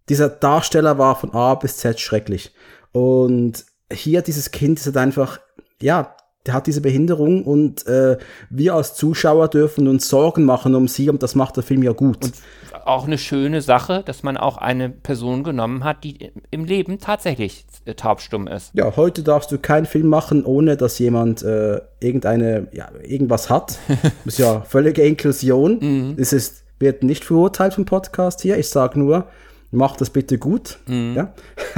Dieser Darsteller war von A bis Z schrecklich. Und hier dieses Kind ist halt einfach, ja, der hat diese Behinderung und äh, wir als Zuschauer dürfen uns Sorgen machen um sie und das macht der Film ja gut. Und auch eine schöne Sache, dass man auch eine Person genommen hat, die im Leben tatsächlich äh, taubstumm ist. Ja, heute darfst du keinen Film machen, ohne dass jemand äh, irgendeine, ja, irgendwas hat. das ist ja völlige Inklusion. Mhm. Es ist, wird nicht verurteilt vom Podcast hier. Ich sage nur, mach das bitte gut. Mhm. Ja?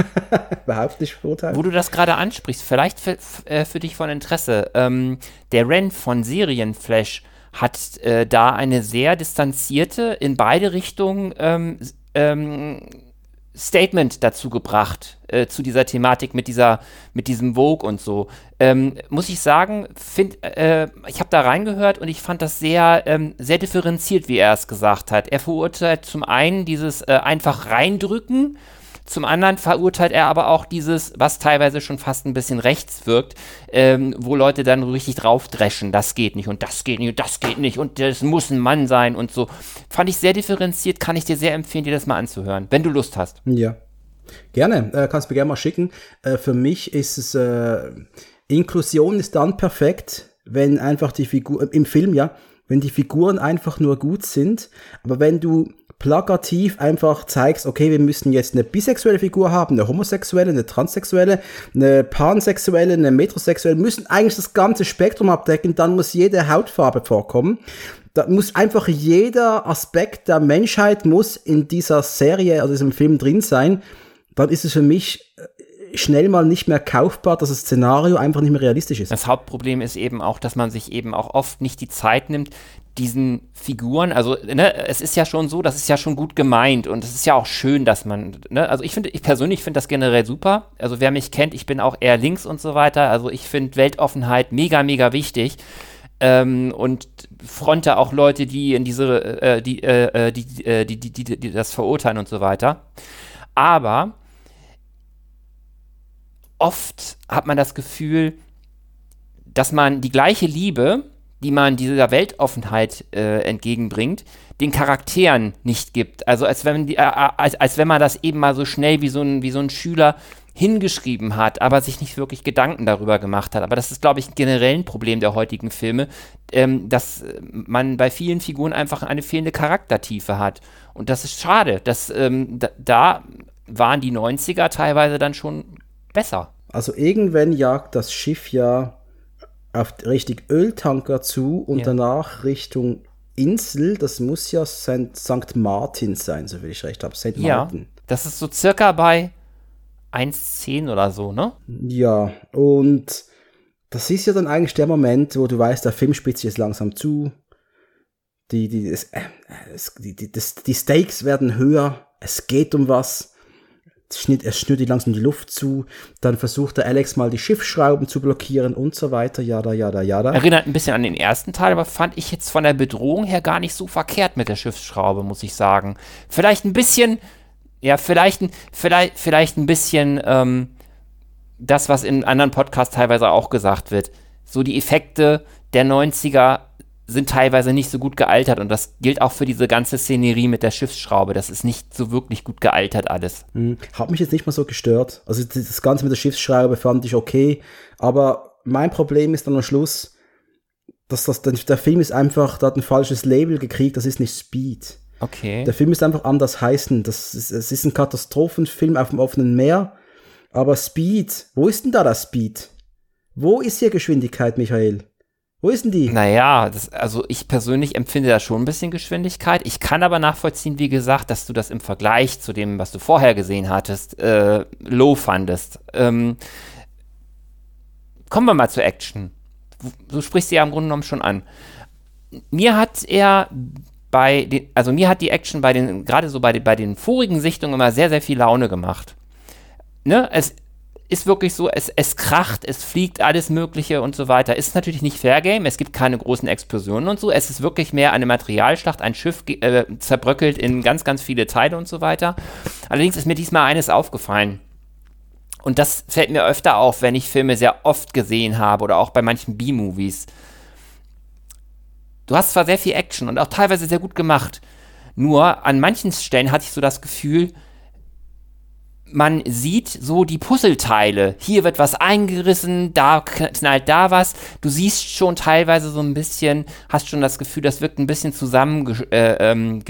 Überhaupt nicht verurteilen. Wo du das gerade ansprichst, vielleicht für, äh, für dich von Interesse. Ähm, der Ren von Serienflash hat äh, da eine sehr distanzierte, in beide Richtungen ähm, ähm, Statement dazu gebracht, äh, zu dieser Thematik mit dieser, mit diesem Vogue und so. Ähm, muss ich sagen, find, äh, ich habe da reingehört und ich fand das sehr, ähm, sehr differenziert, wie er es gesagt hat. Er verurteilt zum einen dieses äh, einfach reindrücken zum anderen verurteilt er aber auch dieses, was teilweise schon fast ein bisschen rechts wirkt, ähm, wo Leute dann richtig draufdreschen, das geht nicht und das geht nicht und das geht nicht und das muss ein Mann sein und so. Fand ich sehr differenziert, kann ich dir sehr empfehlen, dir das mal anzuhören, wenn du Lust hast. Ja. Gerne, äh, kannst du mir gerne mal schicken. Äh, für mich ist es, äh, Inklusion ist dann perfekt, wenn einfach die Figur, im Film ja, wenn die Figuren einfach nur gut sind, aber wenn du plakativ einfach zeigst, okay, wir müssen jetzt eine bisexuelle Figur haben, eine homosexuelle, eine transsexuelle, eine pansexuelle, eine metrosexuelle, müssen eigentlich das ganze Spektrum abdecken, dann muss jede Hautfarbe vorkommen. Da muss einfach jeder Aspekt der Menschheit muss in dieser Serie, also diesem Film drin sein. Dann ist es für mich äh, schnell mal nicht mehr kaufbar, dass das Szenario einfach nicht mehr realistisch ist. Das Hauptproblem ist eben auch, dass man sich eben auch oft nicht die Zeit nimmt, diesen Figuren, also ne, es ist ja schon so, das ist ja schon gut gemeint und es ist ja auch schön, dass man, ne, also ich finde, ich persönlich finde das generell super. Also wer mich kennt, ich bin auch eher links und so weiter. Also ich finde Weltoffenheit mega, mega wichtig. Ähm, und fronte auch Leute, die in diese, äh, die, äh, die, äh, die, die, die, die das verurteilen und so weiter. Aber oft hat man das Gefühl, dass man die gleiche Liebe, die man dieser Weltoffenheit äh, entgegenbringt, den Charakteren nicht gibt. Also als wenn, die, äh, äh, als, als wenn man das eben mal so schnell wie so ein, wie so ein Schüler hingeschrieben hat, aber sich nicht wirklich Gedanken darüber gemacht hat. Aber das ist, glaube ich, generell ein Problem der heutigen Filme, ähm, dass man bei vielen Figuren einfach eine fehlende Charaktertiefe hat. Und das ist schade. Das, ähm, da, da waren die 90er teilweise dann schon besser. Also irgendwann jagt das Schiff ja auf richtig Öltanker zu und ja. danach Richtung Insel. Das muss ja St. Martin sein, so will ich recht habe. St. Martin. Ja, das ist so circa bei 1,10 oder so, ne? Ja, und das ist ja dann eigentlich der Moment, wo du weißt, der Film spitzt jetzt langsam zu. Die, die, das, äh, die, die, das, die Stakes werden höher. Es geht um was schnitt, er schnürt langsam die Luft zu, dann versucht der Alex mal die Schiffsschrauben zu blockieren und so weiter, jada, jada, jada. Erinnert ein bisschen an den ersten Teil, aber fand ich jetzt von der Bedrohung her gar nicht so verkehrt mit der Schiffsschraube, muss ich sagen. Vielleicht ein bisschen, ja, vielleicht, vielleicht, vielleicht ein bisschen ähm, das, was in anderen Podcasts teilweise auch gesagt wird. So die Effekte der 90er sind teilweise nicht so gut gealtert und das gilt auch für diese ganze Szenerie mit der Schiffsschraube. Das ist nicht so wirklich gut gealtert alles. Hm, hat mich jetzt nicht mal so gestört. Also das Ganze mit der Schiffsschraube fand ich okay, aber mein Problem ist dann am Schluss, dass das, der Film ist einfach, da hat ein falsches Label gekriegt, das ist nicht Speed. Okay. Der Film ist einfach anders heißen. Das ist, es ist ein Katastrophenfilm auf dem offenen Meer, aber Speed, wo ist denn da das Speed? Wo ist hier Geschwindigkeit, Michael? Wo ist denn die? Naja, das, also ich persönlich empfinde da schon ein bisschen Geschwindigkeit. Ich kann aber nachvollziehen, wie gesagt, dass du das im Vergleich zu dem, was du vorher gesehen hattest, äh, low fandest. Ähm, kommen wir mal zur Action. Du sprichst sie ja im Grunde genommen schon an. Mir hat er bei den, also mir hat die Action bei den, gerade so bei den, bei den vorigen Sichtungen immer sehr, sehr viel Laune gemacht. Ne? Es, ist wirklich so, es, es kracht, es fliegt alles Mögliche und so weiter. Ist natürlich nicht Fair Game, es gibt keine großen Explosionen und so. Es ist wirklich mehr eine Materialschlacht, ein Schiff äh, zerbröckelt in ganz, ganz viele Teile und so weiter. Allerdings ist mir diesmal eines aufgefallen. Und das fällt mir öfter auf, wenn ich Filme sehr oft gesehen habe oder auch bei manchen B-Movies. Du hast zwar sehr viel Action und auch teilweise sehr gut gemacht, nur an manchen Stellen hatte ich so das Gefühl, man sieht so die Puzzleteile. Hier wird was eingerissen, da knallt da was. Du siehst schon teilweise so ein bisschen, hast schon das Gefühl, das wirkt ein bisschen zusammengesetzt. Äh, ähm,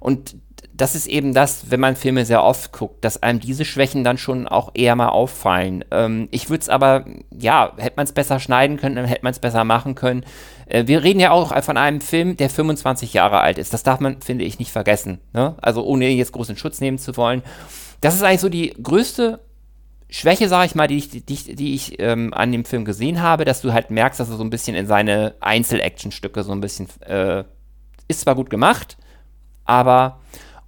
und das ist eben das, wenn man Filme sehr oft guckt, dass einem diese Schwächen dann schon auch eher mal auffallen. Ähm, ich würde es aber, ja, hätte man es besser schneiden können, dann hätte man es besser machen können. Äh, wir reden ja auch von einem Film, der 25 Jahre alt ist. Das darf man, finde ich, nicht vergessen. Ne? Also ohne jetzt großen Schutz nehmen zu wollen. Das ist eigentlich so die größte Schwäche, sage ich mal, die ich, die, die ich ähm, an dem Film gesehen habe, dass du halt merkst, dass er so ein bisschen in seine Einzel-Action-Stücke so ein bisschen äh, ist zwar gut gemacht, aber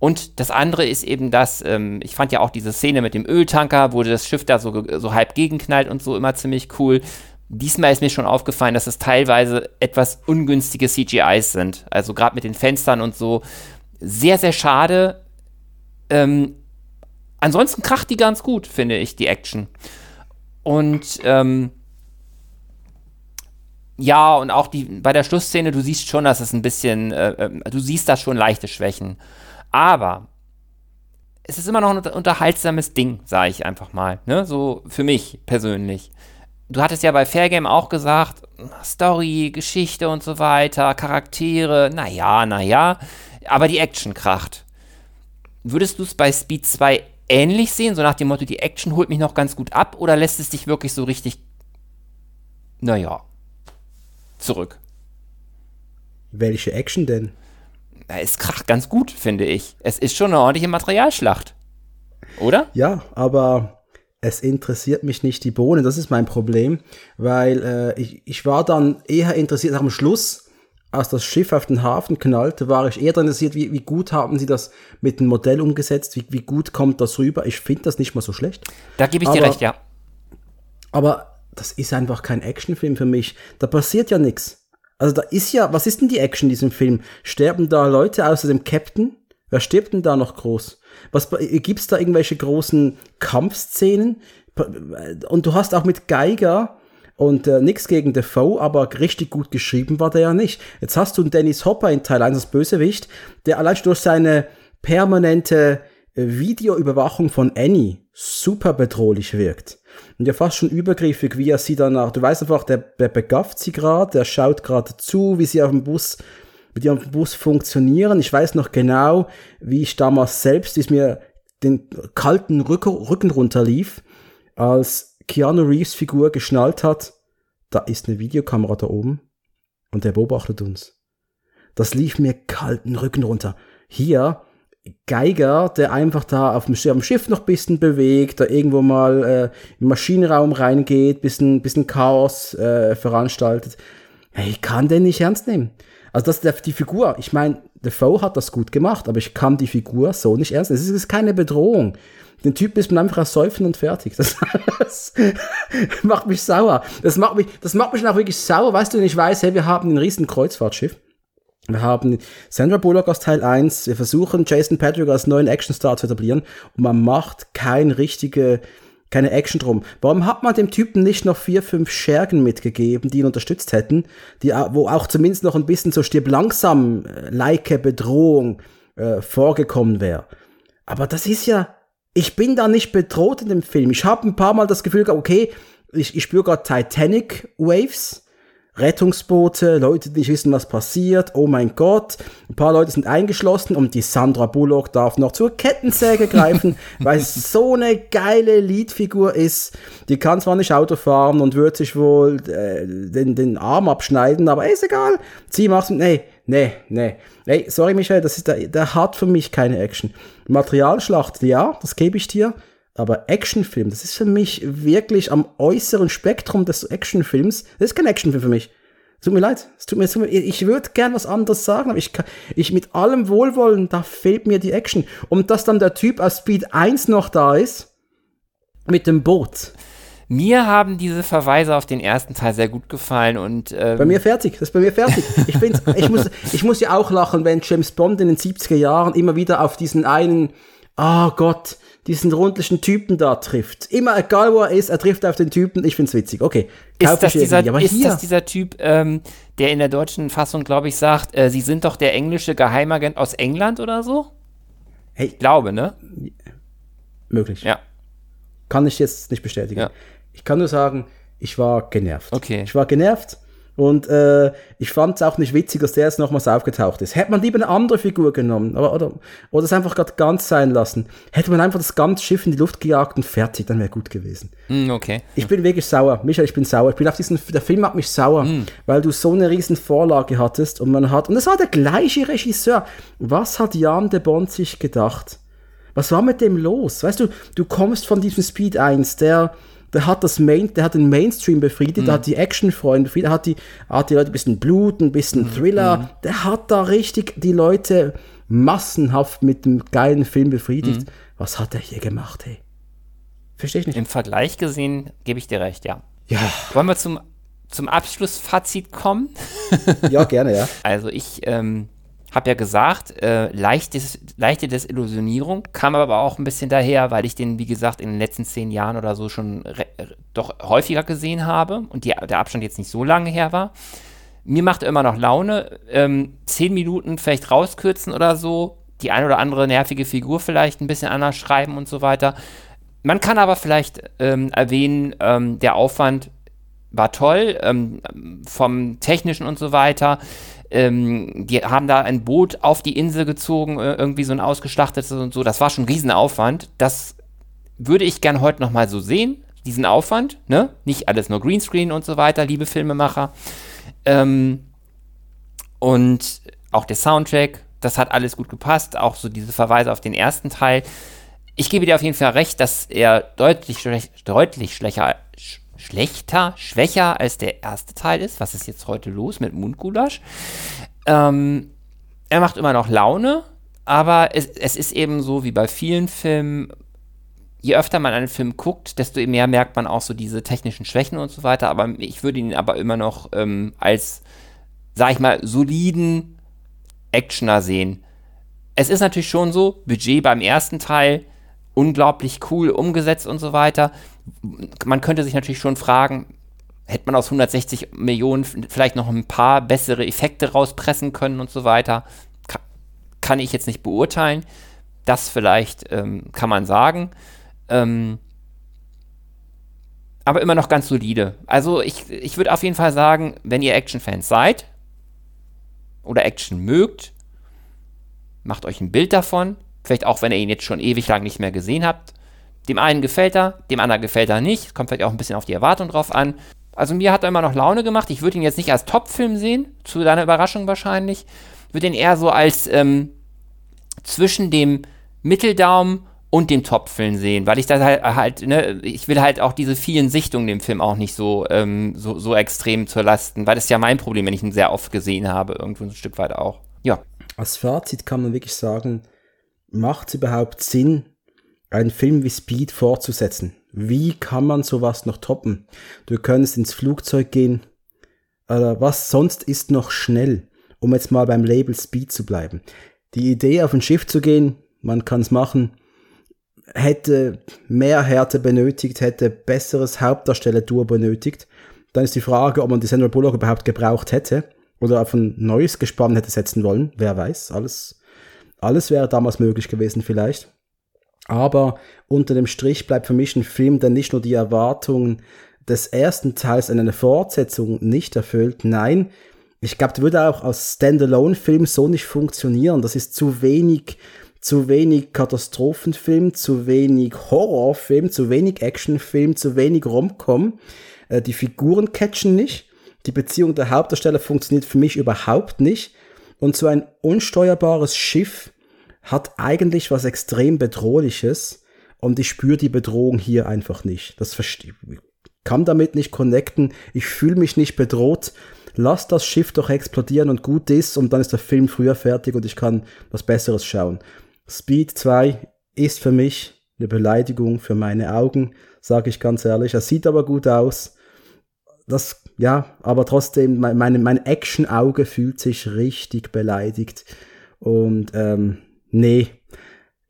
und das andere ist eben das, ähm, ich fand ja auch diese Szene mit dem Öltanker, wo das Schiff da so, so halb gegenknallt und so immer ziemlich cool. Diesmal ist mir schon aufgefallen, dass es teilweise etwas ungünstige CGIs sind. Also gerade mit den Fenstern und so. Sehr, sehr schade. Ähm, ansonsten kracht die ganz gut, finde ich, die Action. Und ähm, ja, und auch die bei der Schlussszene, du siehst schon, dass es ein bisschen, äh, äh, du siehst da schon leichte Schwächen. Aber es ist immer noch ein unterhaltsames Ding, sage ich einfach mal. Ne? So für mich persönlich. Du hattest ja bei Fair Game auch gesagt, Story, Geschichte und so weiter, Charaktere, naja, naja. Aber die Action kracht. Würdest du es bei Speed 2 ähnlich sehen, so nach dem Motto, die Action holt mich noch ganz gut ab, oder lässt es dich wirklich so richtig, naja, zurück? Welche Action denn? Es kracht ganz gut, finde ich. Es ist schon eine ordentliche Materialschlacht. Oder? Ja, aber es interessiert mich nicht die Bohnen. Das ist mein Problem, weil äh, ich, ich war dann eher interessiert am Schluss, als das Schiff auf den Hafen knallte, war ich eher interessiert, wie, wie gut haben sie das mit dem Modell umgesetzt, wie, wie gut kommt das rüber. Ich finde das nicht mal so schlecht. Da gebe ich aber, dir recht, ja. Aber das ist einfach kein Actionfilm für mich. Da passiert ja nichts. Also da ist ja, was ist denn die Action in diesem Film? Sterben da Leute außer dem Captain? Wer stirbt denn da noch groß? Was gibt's da irgendwelche großen Kampfszenen? Und du hast auch mit Geiger und äh, nichts gegen Defoe, aber richtig gut geschrieben war der ja nicht. Jetzt hast du einen Dennis Hopper in Teil 1 als Bösewicht, der allein durch seine permanente äh, Videoüberwachung von Annie super bedrohlich wirkt. Und ja fast schon übergriffig, wie er sie danach, du weißt einfach, der, der begafft sie gerade, der schaut gerade zu, wie sie auf dem Bus, mit ihrem Bus funktionieren. Ich weiß noch genau, wie ich damals selbst, wie es mir den kalten Rücken runterlief, als Keanu Reeves Figur geschnallt hat, da ist eine Videokamera da oben und der beobachtet uns. Das lief mir kalten Rücken runter. Hier Geiger, der einfach da auf dem, Schiff noch bisschen bewegt, da irgendwo mal äh, im Maschinenraum reingeht, bisschen, bisschen Chaos äh, veranstaltet. Hey, ich kann den nicht ernst nehmen. Also das ist die Figur. Ich meine, The Foe hat das gut gemacht, aber ich kann die Figur so nicht ernst nehmen. Es ist keine Bedrohung. Den Typ ist man einfach ersäufen und fertig. Das, das, macht mich sauer. Das macht mich, das macht mich auch wirklich sauer, weißt du, wenn ich weiß, hey, wir haben ein riesen Kreuzfahrtschiff. Wir haben Sandra Bullock aus Teil 1. Wir versuchen, Jason Patrick als neuen Actionstar zu etablieren. Und man macht kein richtige, keine Action drum. Warum hat man dem Typen nicht noch vier, fünf Schergen mitgegeben, die ihn unterstützt hätten? Die, wo auch zumindest noch ein bisschen so stirb langsam, äh, like Bedrohung äh, vorgekommen wäre. Aber das ist ja, ich bin da nicht bedroht in dem Film. Ich habe ein paar Mal das Gefühl, okay, ich, ich spüre gerade Titanic Waves. Rettungsboote, Leute, die nicht wissen, was passiert. Oh mein Gott, ein paar Leute sind eingeschlossen und die Sandra Bullock darf noch zur Kettensäge greifen, weil es so eine geile Leadfigur ist. Die kann zwar nicht Auto fahren und wird sich wohl äh, den, den Arm abschneiden, aber ist egal. Sie macht nee, nee, nee. Ey, sorry Michael, das ist der, der hat für mich keine Action. Materialschlacht, ja, das gebe ich dir. Aber Actionfilm, das ist für mich wirklich am äußeren Spektrum des Actionfilms. Das ist kein Actionfilm für mich. Tut mir leid. Es tut mir, tut mir ich würde gern was anderes sagen, aber ich, kann, ich mit allem Wohlwollen, da fehlt mir die Action. Und dass dann der Typ aus Speed 1 noch da ist, mit dem Boot. Mir haben diese Verweise auf den ersten Teil sehr gut gefallen und ähm bei mir fertig. Das ist bei mir fertig. Ich, ich, muss, ich muss ja auch lachen, wenn James Bond in den 70er Jahren immer wieder auf diesen einen, ah oh Gott, diesen rundlichen Typen da trifft. Immer egal wo er ist, er trifft auf den Typen. Ich find's witzig. Okay. Ist das, dieser, ist das dieser Typ, ähm, der in der deutschen Fassung, glaube ich, sagt, äh, Sie sind doch der englische Geheimagent aus England oder so? Hey. Ich glaube, ne? Möglich. Ja. Kann ich jetzt nicht bestätigen. Ja. Ich kann nur sagen, ich war genervt. Okay. Ich war genervt und äh, ich fand es auch nicht witzig, dass der jetzt nochmals aufgetaucht ist. Hätte man lieber eine andere Figur genommen oder, oder, oder es einfach gerade ganz sein lassen. Hätte man einfach das ganze Schiff in die Luft gejagt und fertig, dann wäre gut gewesen. Mm, okay. Ich bin wirklich sauer. Michael, ich bin sauer. Ich bin auf diesen, der Film macht mich sauer, mm. weil du so eine riesen Vorlage hattest und man hat, und es war der gleiche Regisseur. Was hat Jan de Bond sich gedacht? Was war mit dem los? Weißt du, du kommst von diesem Speed 1, der der hat das Main, der hat den Mainstream befriedigt, mhm. der hat die Actionfreunde befriedigt, der hat die, hat die Leute ein bisschen Blut, ein bisschen mhm. Thriller, mhm. der hat da richtig die Leute massenhaft mit dem geilen Film befriedigt. Mhm. Was hat er hier gemacht, hey? Verstehe ich nicht. Im Vergleich gesehen gebe ich dir recht, ja. Ja. Wollen wir zum, zum Abschlussfazit kommen? ja, gerne, ja. Also ich ähm, habe ja gesagt, äh, leichtes, leichte Desillusionierung, kam aber auch ein bisschen daher, weil ich den, wie gesagt, in den letzten zehn Jahren oder so schon doch häufiger gesehen habe und die, der Abstand jetzt nicht so lange her war. Mir macht immer noch Laune, ähm, zehn Minuten vielleicht rauskürzen oder so, die ein oder andere nervige Figur vielleicht ein bisschen anders schreiben und so weiter. Man kann aber vielleicht ähm, erwähnen, ähm, der Aufwand war toll, ähm, vom technischen und so weiter ähm, die haben da ein Boot auf die Insel gezogen, äh, irgendwie so ein ausgeschlachtetes und so. Das war schon ein Riesenaufwand. Das würde ich gern heute nochmal so sehen, diesen Aufwand. Ne? Nicht alles nur Greenscreen und so weiter, liebe Filmemacher. Ähm, und auch der Soundtrack, das hat alles gut gepasst. Auch so diese Verweise auf den ersten Teil. Ich gebe dir auf jeden Fall recht, dass er deutlich, deutlich schlechter, schlechter, schwächer als der erste Teil ist. Was ist jetzt heute los mit Mundgulasch? Ähm, er macht immer noch Laune, aber es, es ist eben so wie bei vielen Filmen, je öfter man einen Film guckt, desto mehr merkt man auch so diese technischen Schwächen und so weiter. Aber ich würde ihn aber immer noch ähm, als, sag ich mal, soliden Actioner sehen. Es ist natürlich schon so, Budget beim ersten Teil unglaublich cool umgesetzt und so weiter. Man könnte sich natürlich schon fragen, hätte man aus 160 Millionen vielleicht noch ein paar bessere Effekte rauspressen können und so weiter. Kann ich jetzt nicht beurteilen. Das vielleicht ähm, kann man sagen. Ähm, aber immer noch ganz solide. Also ich, ich würde auf jeden Fall sagen, wenn ihr Action-Fans seid oder Action mögt, macht euch ein Bild davon. Vielleicht auch, wenn ihr ihn jetzt schon ewig lang nicht mehr gesehen habt. Dem einen gefällt er, dem anderen gefällt er nicht. Kommt vielleicht auch ein bisschen auf die Erwartung drauf an. Also mir hat er immer noch Laune gemacht. Ich würde ihn jetzt nicht als Top-Film sehen, zu deiner Überraschung wahrscheinlich. Ich würde ihn eher so als ähm, zwischen dem Mitteldaumen und dem Top-Film sehen, weil ich das halt, halt ne, ich will halt auch diese vielen Sichtungen dem Film auch nicht so, ähm, so, so extrem zur Lasten, weil das ist ja mein Problem, wenn ich ihn sehr oft gesehen habe, irgendwo ein Stück weit auch. Ja. Als Fazit kann man wirklich sagen, macht es überhaupt Sinn, einen Film wie Speed fortzusetzen? Wie kann man sowas noch toppen? Du könntest ins Flugzeug gehen, oder was sonst ist noch schnell, um jetzt mal beim Label Speed zu bleiben. Die Idee, auf ein Schiff zu gehen, man kann es machen, hätte mehr Härte benötigt, hätte besseres Hauptdarsteller-Duo benötigt. Dann ist die Frage, ob man die Sandra Bullock überhaupt gebraucht hätte oder auf ein neues Gespann hätte setzen wollen. Wer weiß, alles, alles wäre damals möglich gewesen vielleicht. Aber unter dem Strich bleibt für mich ein Film, der nicht nur die Erwartungen des ersten Teils an eine Fortsetzung nicht erfüllt. Nein, ich glaube, der würde auch als Standalone-Film so nicht funktionieren. Das ist zu wenig zu wenig Katastrophenfilm, zu wenig Horrorfilm, zu wenig Actionfilm, zu wenig Romcom. Äh, die Figuren catchen nicht. Die Beziehung der Hauptdarsteller funktioniert für mich überhaupt nicht. Und so ein unsteuerbares Schiff hat eigentlich was extrem bedrohliches. Und ich spüre die Bedrohung hier einfach nicht. Das kann damit nicht connecten. Ich fühle mich nicht bedroht. Lass das Schiff doch explodieren und gut ist und dann ist der Film früher fertig und ich kann was Besseres schauen. Speed 2 ist für mich eine Beleidigung für meine Augen, sage ich ganz ehrlich. Er sieht aber gut aus. Das, ja, aber trotzdem, mein, mein, mein Action-Auge fühlt sich richtig beleidigt. Und ähm, nee,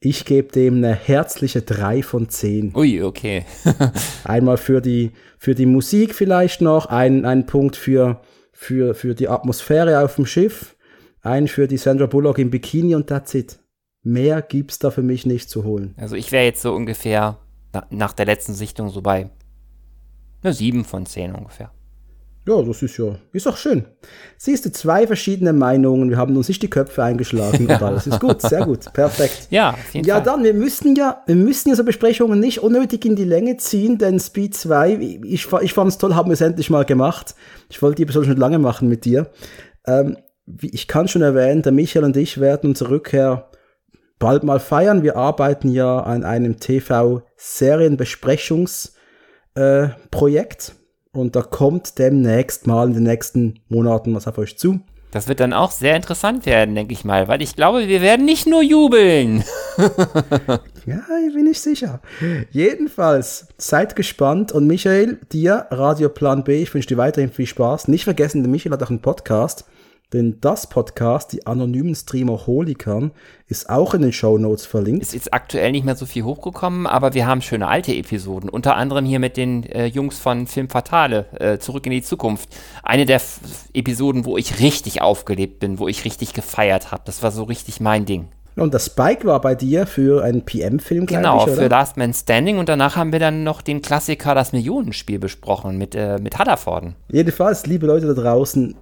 ich gebe dem eine herzliche 3 von 10. Ui, okay. Einmal für die, für die Musik vielleicht noch, ein, ein Punkt für, für, für die Atmosphäre auf dem Schiff, ein für die Sandra Bullock im Bikini und that's it. Mehr gibt's da für mich nicht zu holen. Also ich wäre jetzt so ungefähr na, nach der letzten Sichtung so bei eine 7 von 10 ungefähr. Ja, das ist ja, ist auch schön. Siehst du, zwei verschiedene Meinungen, wir haben uns nicht die Köpfe eingeschlagen und alles ist gut, sehr gut, perfekt. Ja, ja, Fall. dann, wir müssen ja, wir müssen ja so Besprechungen nicht unnötig in die Länge ziehen, denn Speed 2, ich, ich fand es toll, haben wir es endlich mal gemacht. Ich wollte die Episode schon lange machen mit dir. Ähm, ich kann schon erwähnen, der Michael und ich werden unsere Rückkehr bald mal feiern. Wir arbeiten ja an einem TV-Serienbesprechungsprojekt äh, und da kommt demnächst mal in den nächsten Monaten was auf euch zu. Das wird dann auch sehr interessant werden, denke ich mal, weil ich glaube, wir werden nicht nur jubeln. ja, ich bin nicht sicher. Jedenfalls, seid gespannt und Michael, dir, Radio Plan B, ich wünsche dir weiterhin viel Spaß. Nicht vergessen, der Michael hat auch einen Podcast. Denn das Podcast, die anonymen Streamer Holikern, ist auch in den Show Notes verlinkt. Ist jetzt aktuell nicht mehr so viel hochgekommen, aber wir haben schöne alte Episoden. Unter anderem hier mit den äh, Jungs von Film Fatale, äh, Zurück in die Zukunft. Eine der F Episoden, wo ich richtig aufgelebt bin, wo ich richtig gefeiert habe. Das war so richtig mein Ding. Und das Spike war bei dir für einen PM-Film, Genau, ich, für Last Man Standing. Und danach haben wir dann noch den Klassiker Das Millionenspiel besprochen mit, äh, mit Hudderforden. Jedenfalls, liebe Leute da draußen,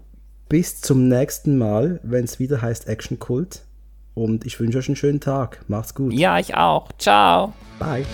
bis zum nächsten Mal, wenn es wieder heißt Action Kult. Und ich wünsche euch einen schönen Tag. Macht's gut. Ja, ich auch. Ciao. Bye.